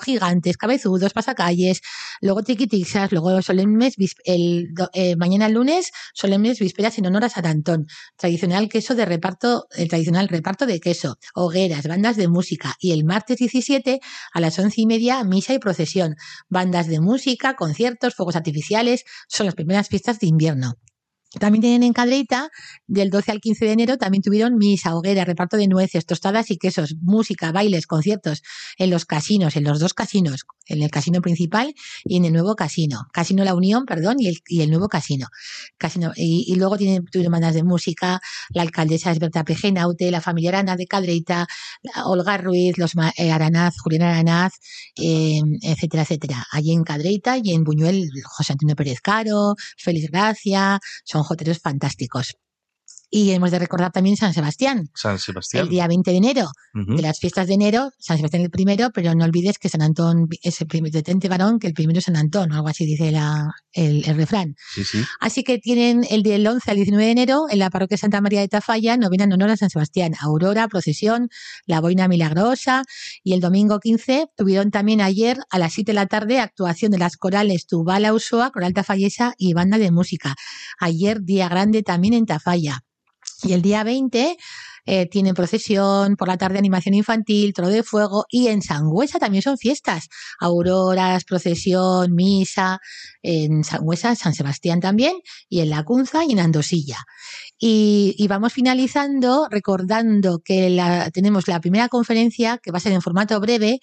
cabezudos, pasacalles, luego tiquitixas, luego solemnes, el, eh, mañana lunes, solemnes vísperas en honor a San Antón. Tradicional queso de reparto, el tradicional reparto de queso, hogueras, bandas de música. Y el martes 17, a las once y media, misa y procesión bandas de música, conciertos, fuegos artificiales, son las primeras fiestas de invierno. También tienen en Cadreita, del 12 al 15 de enero, también tuvieron misa, hoguera, reparto de nueces, tostadas y quesos, música, bailes, conciertos en los casinos, en los dos casinos, en el casino principal y en el nuevo casino. Casino La Unión, perdón, y el, y el nuevo casino. casino y, y luego tienen, tuvieron bandas de música, la alcaldesa es Berta Pejenaute, la familia Arana de Cadreita, Olga Ruiz, los eh, Aranaz, Julián Aranaz, eh, etcétera, etcétera. Allí en Cadreita y en Buñuel, José Antonio Pérez Caro, Félix Gracia, son joteros fantásticos. Y hemos de recordar también San Sebastián, San Sebastián. el día 20 de enero, de las fiestas de enero, San Sebastián el primero, pero no olvides que San Antón es el primer detente varón, que el primero es San Antón, o algo así dice la, el, el refrán. Sí, sí. Así que tienen el del 11 al 19 de enero en la parroquia Santa María de Tafalla, novena en honor a San Sebastián, aurora, procesión, la boina milagrosa y el domingo 15 tuvieron también ayer a las 7 de la tarde actuación de las corales Tubala Usoa, Coral Tafallesa y banda de música. Ayer día grande también en Tafalla. Y el día 20 eh, tienen procesión, por la tarde animación infantil, toro de fuego y en Sangüesa también son fiestas. Auroras, procesión, misa, en Sangüesa, San Sebastián también, y en La Cunza y en Andosilla. Y, y vamos finalizando recordando que la, tenemos la primera conferencia que va a ser en formato breve,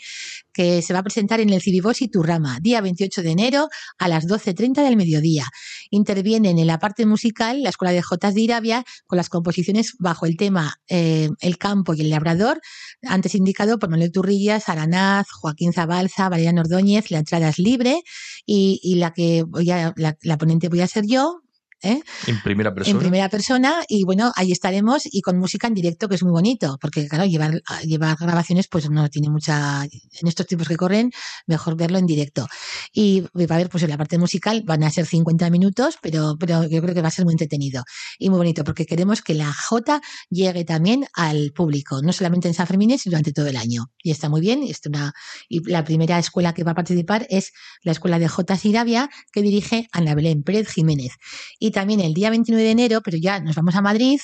que se va a presentar en el Cibibos y Turrama, día 28 de enero a las 12.30 del mediodía. Intervienen en la parte musical la Escuela de Jotas de Irabia con las composiciones bajo el tema eh, El campo y el labrador, antes indicado por Manuel Turrillas, Aranaz, Joaquín Zabalza, Valeriano Ordóñez. La entrada es libre y, y la que voy a, la, la ponente voy a ser yo. ¿Eh? En primera persona. en primera persona y bueno, ahí estaremos y con música en directo que es muy bonito, porque claro, llevar, llevar grabaciones pues no tiene mucha, en estos tiempos que corren, mejor verlo en directo. Y va a haber pues en la parte musical van a ser 50 minutos, pero, pero yo creo que va a ser muy entretenido y muy bonito, porque queremos que la J llegue también al público, no solamente en San Fermín, sino durante todo el año. Y está muy bien, y, es una, y la primera escuela que va a participar es la Escuela de J. Irabia, que dirige Ana Belén Pérez Jiménez. Y también el día 29 de enero, pero ya nos vamos a Madrid,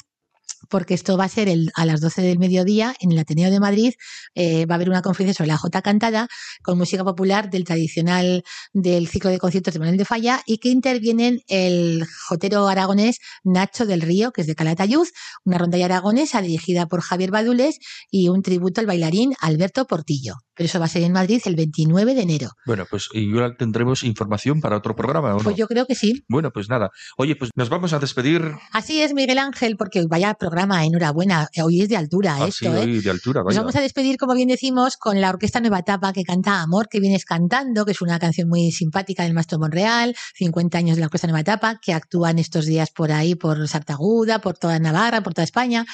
porque esto va a ser el, a las 12 del mediodía en el Ateneo de Madrid. eh, va a haber una conferencia sobre la Jota cantada con música popular del tradicional del ciclo de conciertos de Manuel de Falla y que intervienen el jotero aragonés Nacho del Río, que es de Calatayud, una rondalla aragonesa dirigida por Javier Badules y un tributo al bailarín Alberto Portillo. Pero eso va a ser en Madrid el 29 de enero. Bueno, pues y ahora tendremos información para otro programa, ¿o no? Pues yo creo que sí. Bueno, pues nada. Oye, pues nos vamos a despedir. Así es, Miguel Ángel, porque vaya programa, enhorabuena. Hoy es de altura Así, esto, ¿eh? hoy de altura, Nos vaya. vamos a despedir, como bien decimos, con la Orquesta Nueva Etapa que canta Amor, que vienes cantando, que es una canción muy simpática del Maestro Monreal, 50 años de la Orquesta Nueva Etapa, que actúan estos días por ahí, por Sartaguda, por toda Navarra, por toda España.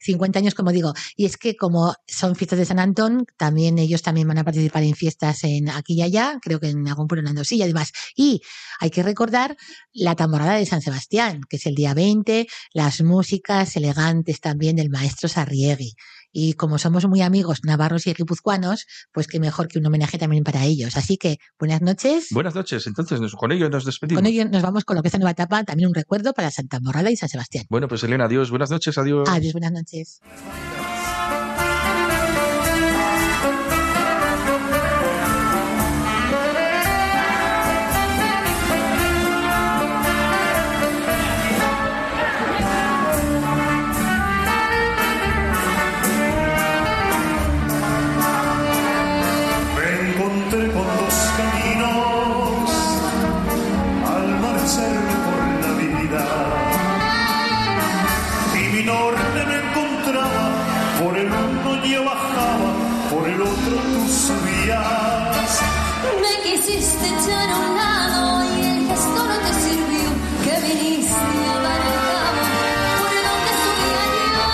50 años, como digo. Y es que como son fiestas de San Antón, también ellos también van a participar en fiestas en aquí y allá, creo que en algún pueblo en Andosilla y demás. Y hay que recordar la tamborrada de San Sebastián, que es el día 20, las músicas elegantes también del maestro Sarriegui. Y como somos muy amigos navarros y guipuzcoanos, pues qué mejor que un homenaje también para ellos. Así que buenas noches. Buenas noches. Entonces, nos- con ello nos despedimos. Con ello nos vamos con lo que es la nueva etapa, también un recuerdo para Santa Morrada y San Sebastián. Bueno, pues Elena, adiós. Buenas noches, adiós. Adiós, buenas noches. Por el uno yo bajaba, por el otro tú subías. Me quisiste echar a un lado y el gesto no te sirvió, que viniste a dar el cabo por donde subía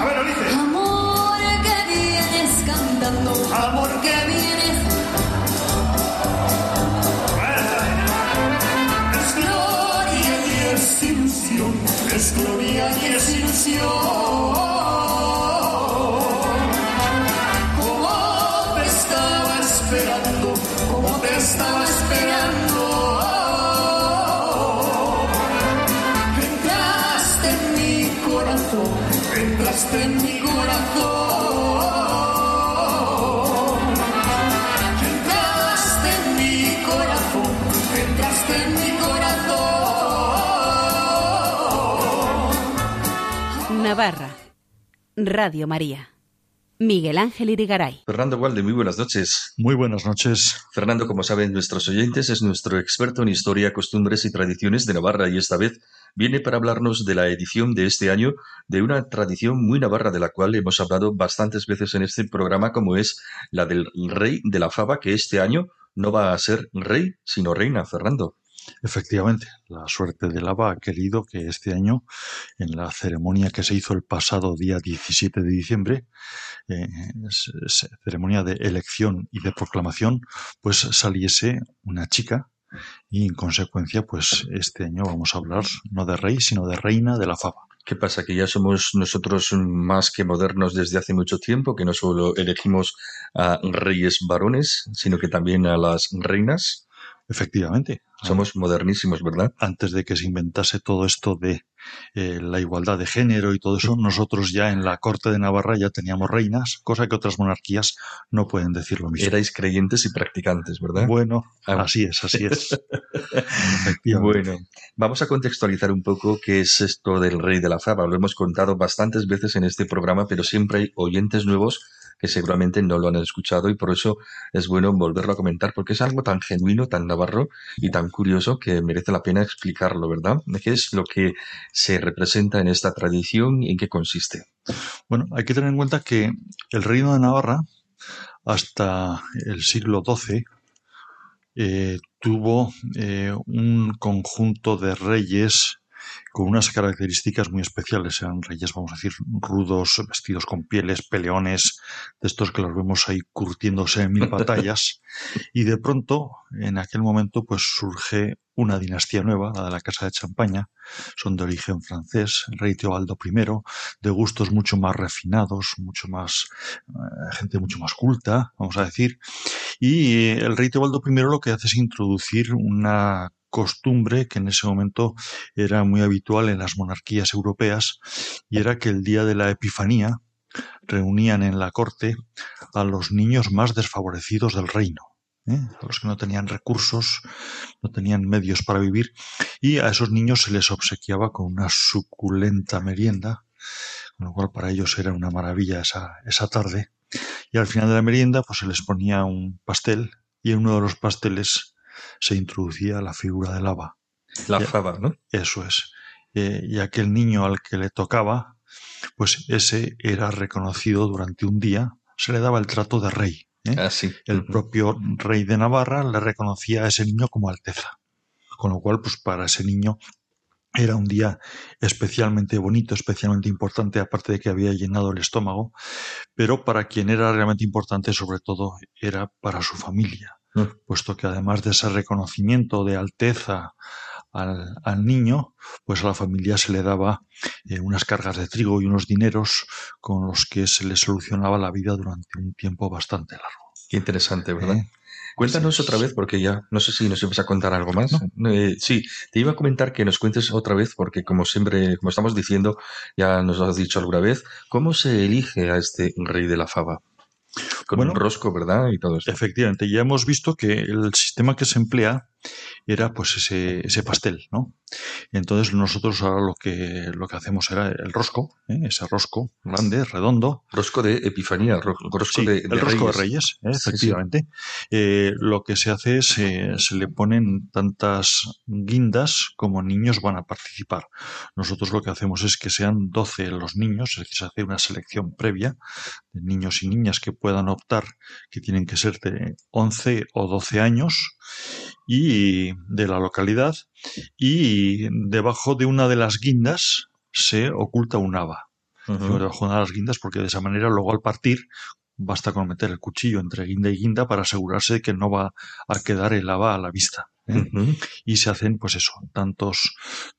A ver, Alice. yo. Amor que vienes cantando, amor que vienes, Es gloria y es ilusión, es gloria y es ilusión. Navarra. Radio María. Miguel Ángel Irigaray. Fernando Walde, muy buenas noches. Muy buenas noches. Fernando, como saben nuestros oyentes, es nuestro experto en historia, costumbres y tradiciones de Navarra y esta vez viene para hablarnos de la edición de este año de una tradición muy navarra de la cual hemos hablado bastantes veces en este programa, como es la del rey de la fava, que este año no va a ser rey, sino reina, Fernando. Efectivamente, la suerte de Lava ha querido que este año, en la ceremonia que se hizo el pasado día 17 de diciembre, eh, ceremonia de elección y de proclamación, pues saliese una chica y en consecuencia, pues este año vamos a hablar no de rey, sino de reina de la fava. ¿Qué pasa? ¿Que ya somos nosotros más que modernos desde hace mucho tiempo? ¿Que no solo elegimos a reyes varones, sino que también a las reinas? Efectivamente. Somos modernísimos, ¿verdad? Antes de que se inventase todo esto de eh, la igualdad de género y todo eso, nosotros ya en la corte de Navarra ya teníamos reinas, cosa que otras monarquías no pueden decir lo mismo. Erais creyentes y practicantes, ¿verdad? Bueno, Ah. así es, así es. Efectivamente. Bueno, vamos a contextualizar un poco qué es esto del rey de la fava. Lo hemos contado bastantes veces en este programa, pero siempre hay oyentes nuevos que seguramente no lo han escuchado y por eso es bueno volverlo a comentar porque es algo tan genuino, tan navarro y tan curioso que merece la pena explicarlo, ¿verdad? ¿Qué es lo que se representa en esta tradición y en qué consiste? Bueno, hay que tener en cuenta que el reino de Navarra, hasta el siglo XII, eh, tuvo eh, un conjunto de reyes con unas características muy especiales. Eran reyes, vamos a decir, rudos, vestidos con pieles, peleones, de estos que los vemos ahí curtiéndose en mil batallas. Y de pronto, en aquel momento, pues surge una dinastía nueva, la de la Casa de Champaña. Son de origen francés, el rey Teobaldo I, de gustos mucho más refinados, mucho más, eh, gente mucho más culta, vamos a decir. Y eh, el rey Teobaldo I lo que hace es introducir una costumbre que en ese momento era muy habitual en las monarquías europeas y era que el día de la Epifanía reunían en la corte a los niños más desfavorecidos del reino, ¿eh? a los que no tenían recursos, no tenían medios para vivir y a esos niños se les obsequiaba con una suculenta merienda, con lo cual para ellos era una maravilla esa, esa tarde. Y al final de la merienda pues se les ponía un pastel y en uno de los pasteles se introducía la figura de lava. La Ya. fava, ¿no? Eso es. Eh, y aquel niño al que le tocaba, pues ese era reconocido durante un día, se le daba el trato de rey. ¿eh? Así. El propio rey de Navarra le reconocía a ese niño como alteza. Con lo cual, pues para ese niño era un día especialmente bonito, especialmente importante, aparte de que había llenado el estómago, pero para quien era realmente importante, sobre todo, era para su familia. Puesto que además de ese reconocimiento de alteza al, al niño, pues a la familia se le daba eh, unas cargas de trigo y unos dineros con los que se le solucionaba la vida durante un tiempo bastante largo. Qué interesante, ¿verdad? ¿eh? Cuéntanos otra vez, porque ya no sé si nos ibas a contar algo más. Eh, sí, te iba a comentar que nos cuentes otra vez, porque como siempre, como estamos diciendo, ya nos lo has dicho alguna vez, ¿cómo se elige a este rey de la fava? Con Bueno, un rosco, ¿verdad? Y todo esto. Efectivamente, ya hemos visto que el sistema que se emplea era pues ese, ese pastel, ¿no? Entonces nosotros ahora lo que, lo que hacemos era el rosco, ¿eh? ese rosco grande, redondo. Rosco de Epifanía, ro- rosco Sí, de, el rosco de reyes, ¿eh? Sí, sí. efectivamente. Eh, lo que se hace es, eh, se le ponen tantas guindas como niños van a participar. Nosotros lo que hacemos es que sean 12 los niños, es decir, se hace una selección previa de niños y niñas que puedan optar, que tienen que ser de 11 o 12 años y de la localidad y debajo de una de las guindas se oculta un haba debajo de las guindas porque de esa manera luego al partir basta con meter el cuchillo entre guinda y guinda para asegurarse de que no va a quedar el haba a la vista. ¿eh? Y se hacen pues eso, tantos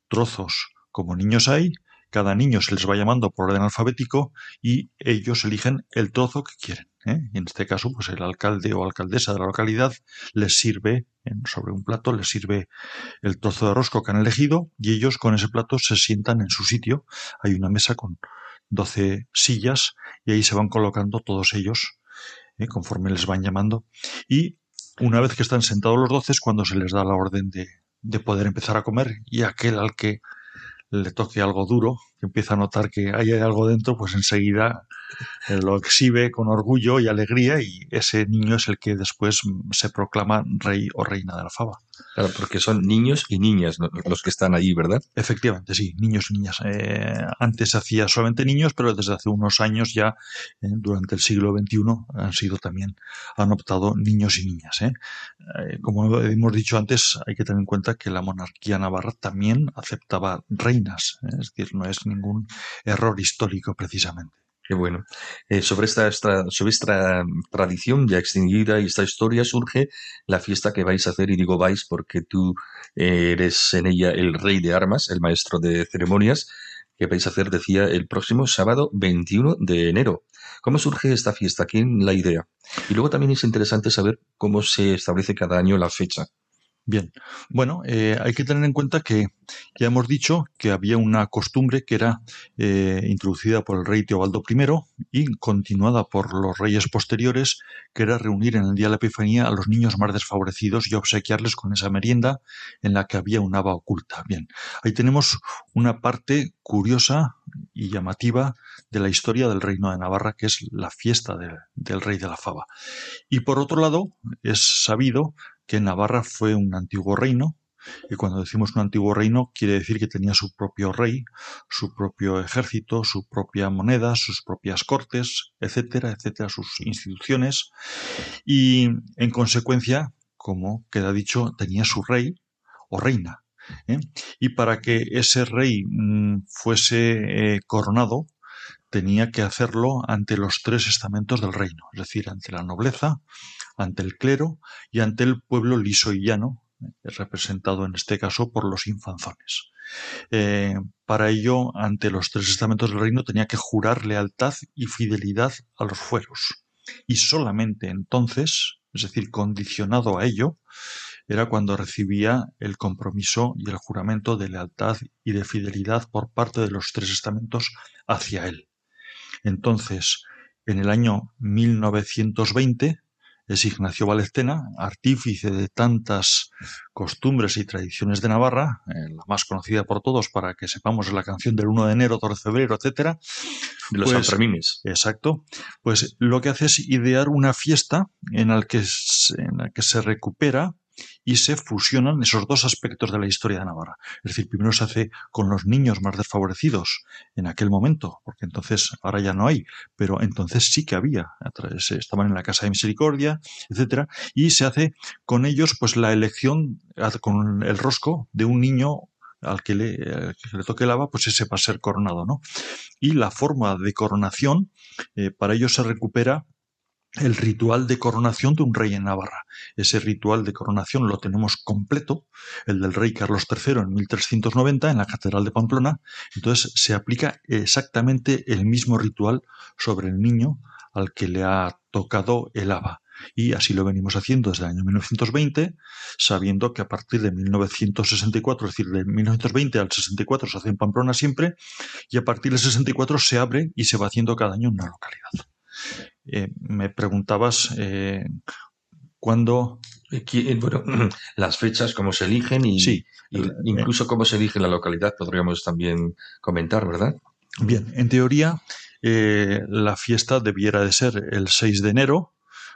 trozos como niños hay, cada niño se les va llamando por orden alfabético y ellos eligen el trozo que quieren. ¿Eh? En este caso, pues el alcalde o alcaldesa de la localidad les sirve, sobre un plato, les sirve el trozo de rosco que han elegido y ellos con ese plato se sientan en su sitio. Hay una mesa con 12 sillas y ahí se van colocando todos ellos ¿eh? conforme les van llamando. Y una vez que están sentados los 12 es cuando se les da la orden de, de poder empezar a comer y aquel al que le toque algo duro, que empieza a notar que hay algo dentro, pues enseguida eh, lo exhibe con orgullo y alegría y ese niño es el que después se proclama rey o reina de la fava. Claro, porque son niños y niñas los que están allí, ¿verdad? Efectivamente, sí, niños y niñas. Eh, antes se hacía solamente niños, pero desde hace unos años ya, eh, durante el siglo XXI, han sido también, han optado niños y niñas. como hemos dicho antes, hay que tener en cuenta que la monarquía navarra también aceptaba reinas, es decir, no es ningún error histórico precisamente. Qué bueno. Eh, sobre, esta, esta- sobre esta tradición ya extinguida y esta historia surge la fiesta que vais a hacer, y digo vais porque tú eh, eres en ella el rey de armas, el maestro de ceremonias, que vais a hacer, decía, el próximo sábado 21 de enero. ¿Cómo surge esta fiesta? ¿Quién la idea? Y luego también es interesante saber cómo se establece cada año la fecha. Bien, bueno, eh, hay que tener en cuenta que ya hemos dicho que había una costumbre que era eh, introducida por el rey Teobaldo I y continuada por los reyes posteriores, que era reunir en el día de la Epifanía a los niños más desfavorecidos y obsequiarles con esa merienda en la que había un haba oculta. Bien, ahí tenemos una parte curiosa y llamativa de la historia del reino de Navarra, que es la fiesta de- del rey de la fava. Y por otro lado, es sabido que Navarra fue un antiguo reino, y cuando decimos un antiguo reino quiere decir que tenía su propio rey, su propio ejército, su propia moneda, sus propias cortes, etcétera, etcétera, sus instituciones, y en consecuencia, como queda dicho, tenía su rey o reina. ¿eh? Y para que ese rey mm, fuese eh, coronado, tenía que hacerlo ante los tres estamentos del reino, es decir, ante la nobleza, ante el clero y ante el pueblo liso y llano, eh, representado en este caso por los infanzones. Eh, para ello, ante los tres estamentos del reino, tenía que jurar lealtad y fidelidad a los fueros. Y solamente entonces, es decir, condicionado a ello, era cuando recibía el compromiso y el juramento de lealtad y de fidelidad por parte de los tres estamentos hacia él. Entonces, en el año 1920, es Ignacio Valestena, artífice de tantas costumbres y tradiciones de Navarra, eh, la más conocida por todos para que sepamos la canción del 1 de enero, 2 de febrero, etcétera. De los Pues- Sanfermines. Exacto. Pues lo que hace es idear una fiesta en la que se, en la que se recupera y se fusionan esos dos aspectos de la historia de Navarra. Es decir, primero se hace con los niños más desfavorecidos en aquel momento, porque entonces ahora ya no hay, pero entonces sí que había. Estaban en la Casa de Misericordia, etcétera, y se hace con ellos pues la elección con el rosco de un niño al que le, toque el pues ese va a ser coronado, ¿no? Y la forma de coronación, eh, para ello se recupera el ritual de coronación de un rey en Navarra. Ese ritual de coronación lo tenemos completo, el del rey Carlos III en 1390 en la Catedral de Pamplona. Entonces se aplica exactamente el mismo ritual sobre el niño al que le ha tocado el haba. Y así lo venimos haciendo desde el año 1920, sabiendo que a partir de 1964, es decir, de 1920 al 64 se hace en Pamplona siempre, y a partir del 64 se abre y se va haciendo cada año en una localidad. Eh, me preguntabas eh, cuándo. Eh, Bueno, las fechas, cómo se eligen y, Sí. y incluso cómo se elige la localidad, podríamos también comentar, ¿verdad? Bien, en teoría, eh, la fiesta debiera de ser el 6 de enero.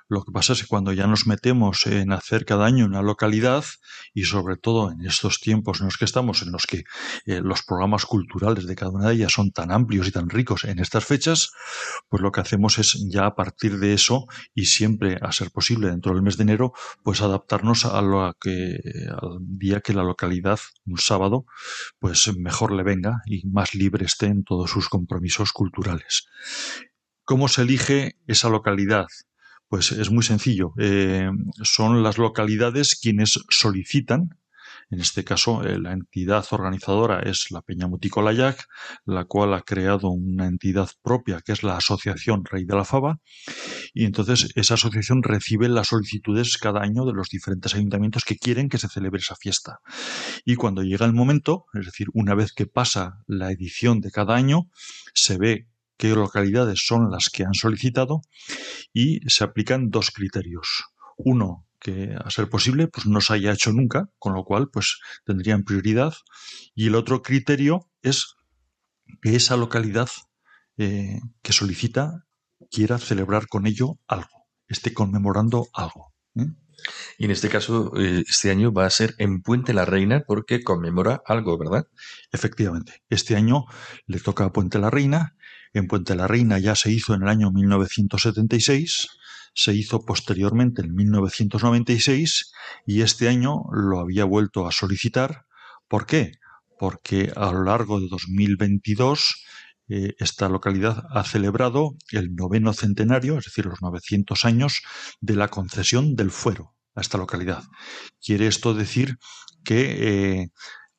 Lo que pasa es que cuando ya nos metemos en hacer cada año una localidad y sobre todo en estos tiempos en los que estamos, en los que eh, los programas culturales de cada una de ellas son tan amplios y tan ricos en estas fechas, pues lo que hacemos es ya a partir de eso y siempre a ser posible dentro del mes de enero, pues adaptarnos a lo que al día que la localidad, un sábado, pues mejor le venga y más libre esté en todos sus compromisos culturales. ¿Cómo se elige esa localidad? Pues es muy sencillo. Eh, son las localidades quienes solicitan, en este caso eh, la entidad organizadora es la Peña Muticolayac, la cual ha creado una entidad propia que es la Asociación Rey de la Fava, y entonces esa asociación recibe las solicitudes cada año de los diferentes ayuntamientos que quieren que se celebre esa fiesta. Y cuando llega el momento, es decir, una vez que pasa la edición de cada año, se ve qué localidades son las que han solicitado y se aplican dos criterios. Uno, que a ser posible, pues no se haya hecho nunca, con lo cual, pues tendrían prioridad. Y el otro criterio es que esa localidad eh, que solicita quiera celebrar con ello algo, esté conmemorando algo. ¿eh? Y en este caso, eh, este año va a ser en Puente la Reina porque conmemora algo, ¿verdad? Efectivamente, este año le toca a Puente la Reina. En Puente la Reina ya se hizo en el año 1976, se hizo posteriormente en 1996 y este año lo había vuelto a solicitar. ¿Por qué? Porque a lo largo de 2022 eh, esta localidad ha celebrado el noveno centenario, es decir, los 900 años de la concesión del fuero a esta localidad. Quiere esto decir que eh,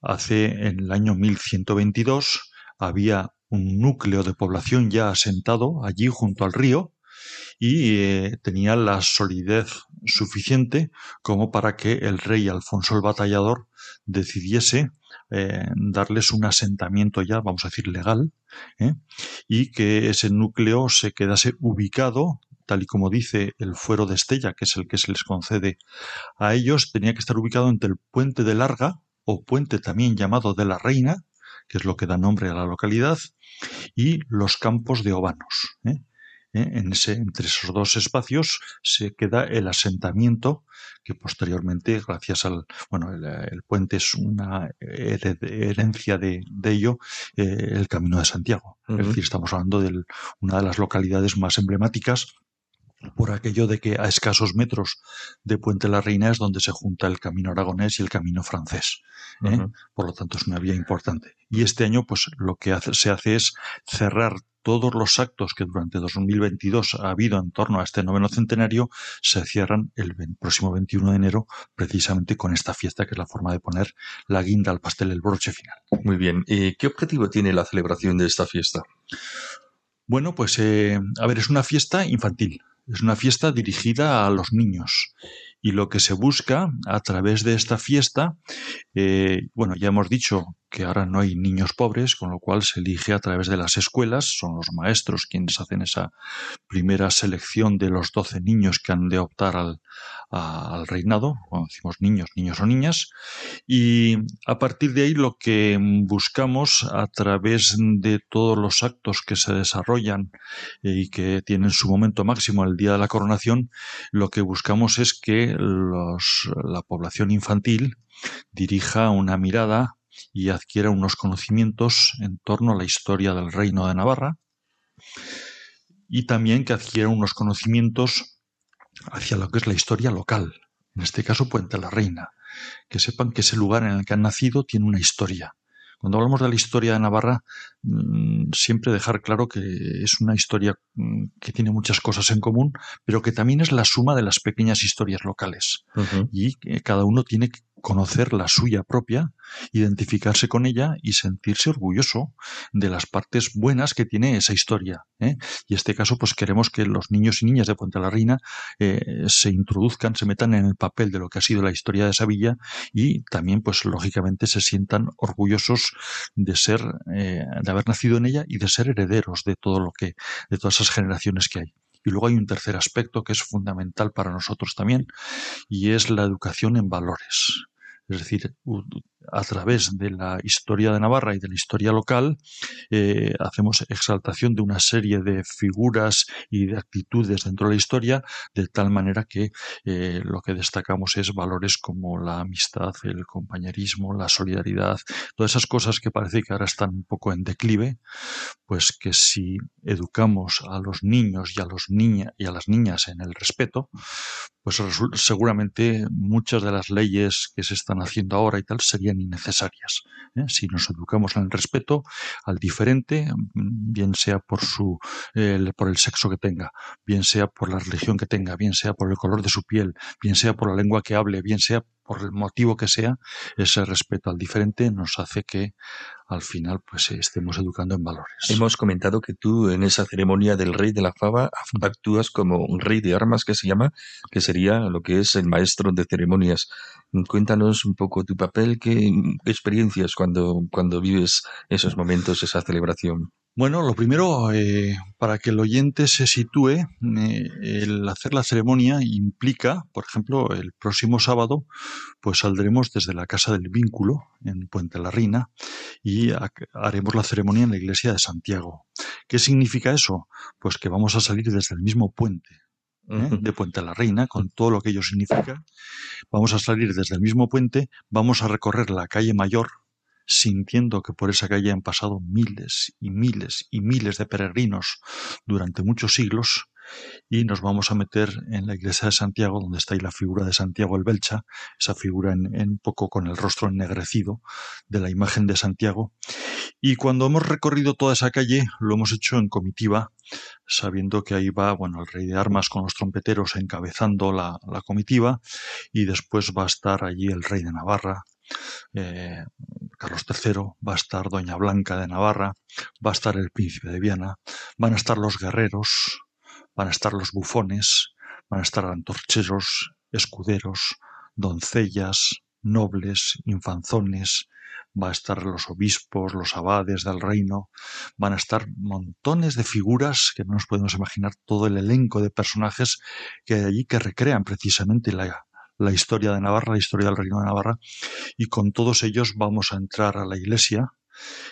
hace en el año 1122 había un núcleo de población ya asentado allí junto al río y eh, tenía la solidez suficiente como para que el rey Alfonso el Batallador decidiese eh, darles un asentamiento ya, vamos a decir, legal, ¿eh? y que ese núcleo se quedase ubicado, tal y como dice el fuero de Estella, que es el que se les concede a ellos, tenía que estar ubicado entre el puente de Larga, o puente también llamado de la Reina, que es lo que da nombre a la localidad, y los campos de Obanos. ¿eh? ¿eh? En ese, entre esos dos espacios se queda el asentamiento que posteriormente, gracias al, bueno, el, el puente es una hered- herencia de, de ello, eh, el Camino de Santiago. Es decir, estamos hablando de una de las localidades más emblemáticas por aquello de que a escasos metros de Puente la Reina es donde se junta el camino aragonés y el camino francés. ¿eh? Por lo tanto, es una vía importante. Y este año, pues lo que hace- se hace es cerrar todos los actos que durante 2022 ha habido en torno a este noveno centenario, se cierran el próximo 21 de enero, precisamente con esta fiesta, que es la forma de poner la guinda al pastel, el broche final. Muy bien. ¿Qué objetivo tiene la celebración de esta fiesta? Bueno, pues eh, a ver, es una fiesta infantil, es una fiesta dirigida a los niños. Y lo que se busca a través de esta fiesta, eh, bueno, ya hemos dicho que ahora no hay niños pobres, con lo cual se elige a través de las escuelas, son los maestros quienes hacen esa primera selección de los 12 niños que han de optar al, al reinado, cuando decimos niños, niños o niñas, y a partir de ahí lo que buscamos a través de todos los actos que se desarrollan eh, y que tienen su momento máximo el día de la coronación, lo que buscamos es que la población infantil dirija una mirada y adquiera unos conocimientos en torno a la historia del reino de Navarra y también que adquiera unos conocimientos hacia lo que es la historia local, en este caso Puente la Reina, que sepan que ese lugar en el que han nacido tiene una historia. Cuando hablamos de la historia de Navarra, mm, siempre dejar claro que es una historia mm, que tiene muchas cosas en común, pero que también es la suma de las pequeñas historias locales Ujú. y que cada uno tiene que conocer la suya propia, identificarse con ella y sentirse orgulloso de las partes buenas que tiene esa historia. ¿eh? Y en este caso, pues queremos que los niños y niñas de Puente la Reina eh, se introduzcan, se metan en el papel de lo que ha sido la historia de esa villa y también, pues lógicamente, se sientan orgullosos de ser, eh, de haber nacido en ella y de ser herederos de todo lo que, de todas esas generaciones que hay. Y luego hay un tercer aspecto que es fundamental para nosotros también, y es la educación en valores. Es decir, a través de la historia de Navarra y de la historia local, eh, hacemos exaltación de una serie de figuras y de actitudes dentro de la historia, de tal manera que eh, lo que destacamos es valores como la amistad, el compañerismo, la solidaridad, todas esas cosas que parece que ahora están un poco en declive, pues que si educamos a los niños y a los y a las niñas en el respeto, pues seguramente muchas de las leyes que se están haciendo ahora y tal serían innecesarias. ¿eh? Si nos educamos en el respeto al diferente, bien sea por su por el sexo que tenga, bien sea por la religión que tenga, bien sea por el color de su piel, bien sea por la lengua que hable, bien sea por el motivo que sea, ese respeto al diferente nos hace que al final pues estemos educando en valores. Hemos comentado que tú en esa ceremonia del rey de la fava actúas como un rey de armas que se llama, que sería lo que es el maestro de ceremonias Cuéntanos un poco tu papel, qué experiencias cuando, cuando vives esos momentos, esa celebración. Bueno, lo primero, eh, para que el oyente se sitúe, eh, el hacer la ceremonia implica, por ejemplo, el próximo sábado, pues saldremos desde la Casa del Vínculo en Puente la Reina y ha- haremos la ceremonia en la iglesia de Santiago. ¿Qué significa eso? Pues que vamos a salir desde el mismo puente. ¿eh? de Puente la Reina, con todo lo que ello significa. Vamos a salir desde el mismo puente, vamos a recorrer la calle mayor, sintiendo que por esa calle han pasado miles y miles y miles de peregrinos durante muchos siglos, y nos vamos a meter en la iglesia de Santiago, donde está ahí la figura de Santiago el Belcha, esa figura en, poco con el rostro ennegrecido de la imagen de Santiago. Y cuando hemos recorrido toda esa calle, lo hemos hecho en comitiva, sabiendo que ahí va, bueno, el rey de armas con los trompeteros encabezando la comitiva, y después va a estar allí el rey de Navarra, eh, Carlos III, va a estar Doña Blanca de Navarra, va a estar el príncipe de Viana, van a estar los guerreros, van a estar los bufones, van a estar antorcheros, escuderos, doncellas, nobles, infanzones, va a estar los obispos, los abades del reino, van a estar montones de figuras que no nos podemos imaginar todo el elenco de personajes que hay allí que recrean precisamente la, la historia de Navarra, la historia del reino de Navarra, y con todos ellos vamos a entrar a la iglesia.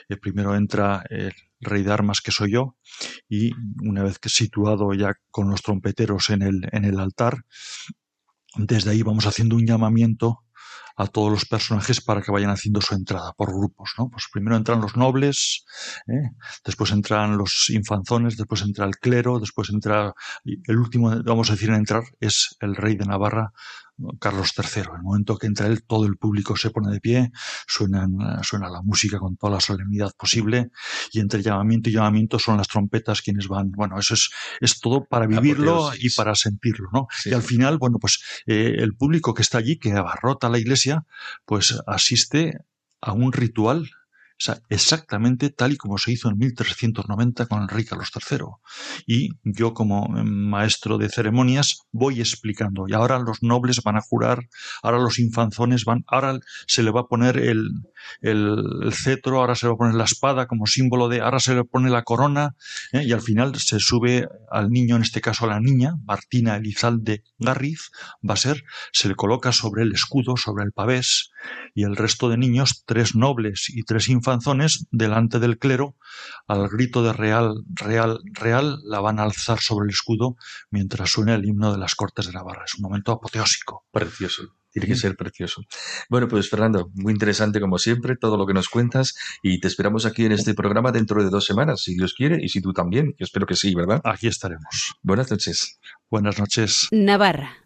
Eh, primero entra el rey de armas que soy yo y una vez que situado ya con los trompeteros en el, en el altar, desde ahí vamos haciendo un llamamiento a todos los personajes para que vayan haciendo su entrada por grupos, ¿no? Pues primero entran los nobles, ¿eh? después entran los infanzones, después entra el clero, después entra el último, vamos a decir, en entrar es el rey de Navarra, Carlos III. En el momento que entra él, todo el público se pone de pie, suenan, suena la música con toda la solemnidad posible y entre llamamiento y llamamiento son las trompetas quienes van. Bueno, eso es, es todo para vivirlo y para sentirlo, ¿no? Sí, y al final, bueno, pues eh, el público que está allí, que abarrota la iglesia, pues asiste a un ritual exactamente tal y como se hizo en 1390 con rey Carlos III. Y yo como eh, maestro de ceremonias voy explicando. Y ahora los nobles van a jurar, ahora los infanzones van, ahora se le va a poner el, el, cetro, ahora se le va a poner la espada como símbolo de, ahora se le pone la corona, ¿eh? y al final se sube al niño, en este caso a la niña, Martina Elizalde Garriz, va a ser, se le coloca sobre el escudo, sobre el pavés, y el resto de niños, tres nobles y tres delante del clero, al grito de real, real, real, la van a alzar sobre el escudo mientras suena el himno de las Cortes de Navarra. Es un momento apoteósico. Precioso. Tiene que ser precioso. Bueno, pues Fernando, muy interesante como siempre todo lo que nos cuentas y te esperamos aquí en este programa dentro de dos semanas, si Dios quiere y si tú también. Yo espero que sí, ¿verdad? Aquí estaremos. Buenas noches. Buenas noches. Navarra,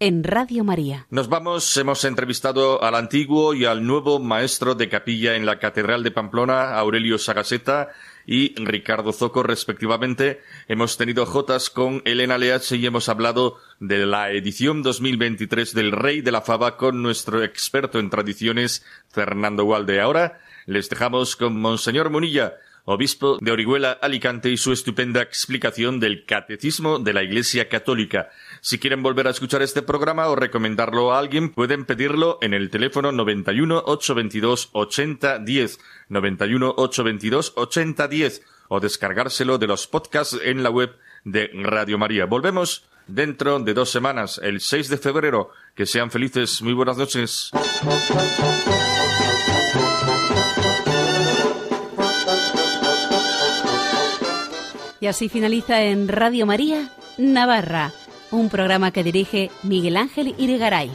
en Radio María. Nos vamos, hemos entrevistado al antiguo y al nuevo maestro de capilla en la Catedral de Pamplona, Aurelio Sagaseta y Ricardo Zoco, respectivamente. Hemos tenido jotas con Elena Leache y hemos hablado de la edición 2023 del Rey de la Fava con nuestro experto en tradiciones, Fernando Walde. Ahora les dejamos con Monseñor Munilla, obispo de Orihuela, Alicante, y su estupenda explicación del Catecismo de la Iglesia Católica. Si quieren volver a escuchar este programa o recomendarlo a alguien, pueden pedirlo en el teléfono 91 822 8010, 91 822 8010, o descargárselo de los podcasts en la web de Radio María. Volvemos dentro de dos semanas, el 6 de febrero. Que sean felices. Muy buenas noches. Y así finaliza en Radio María, Navarra, un programa que dirige Miguel Ángel Irigaray.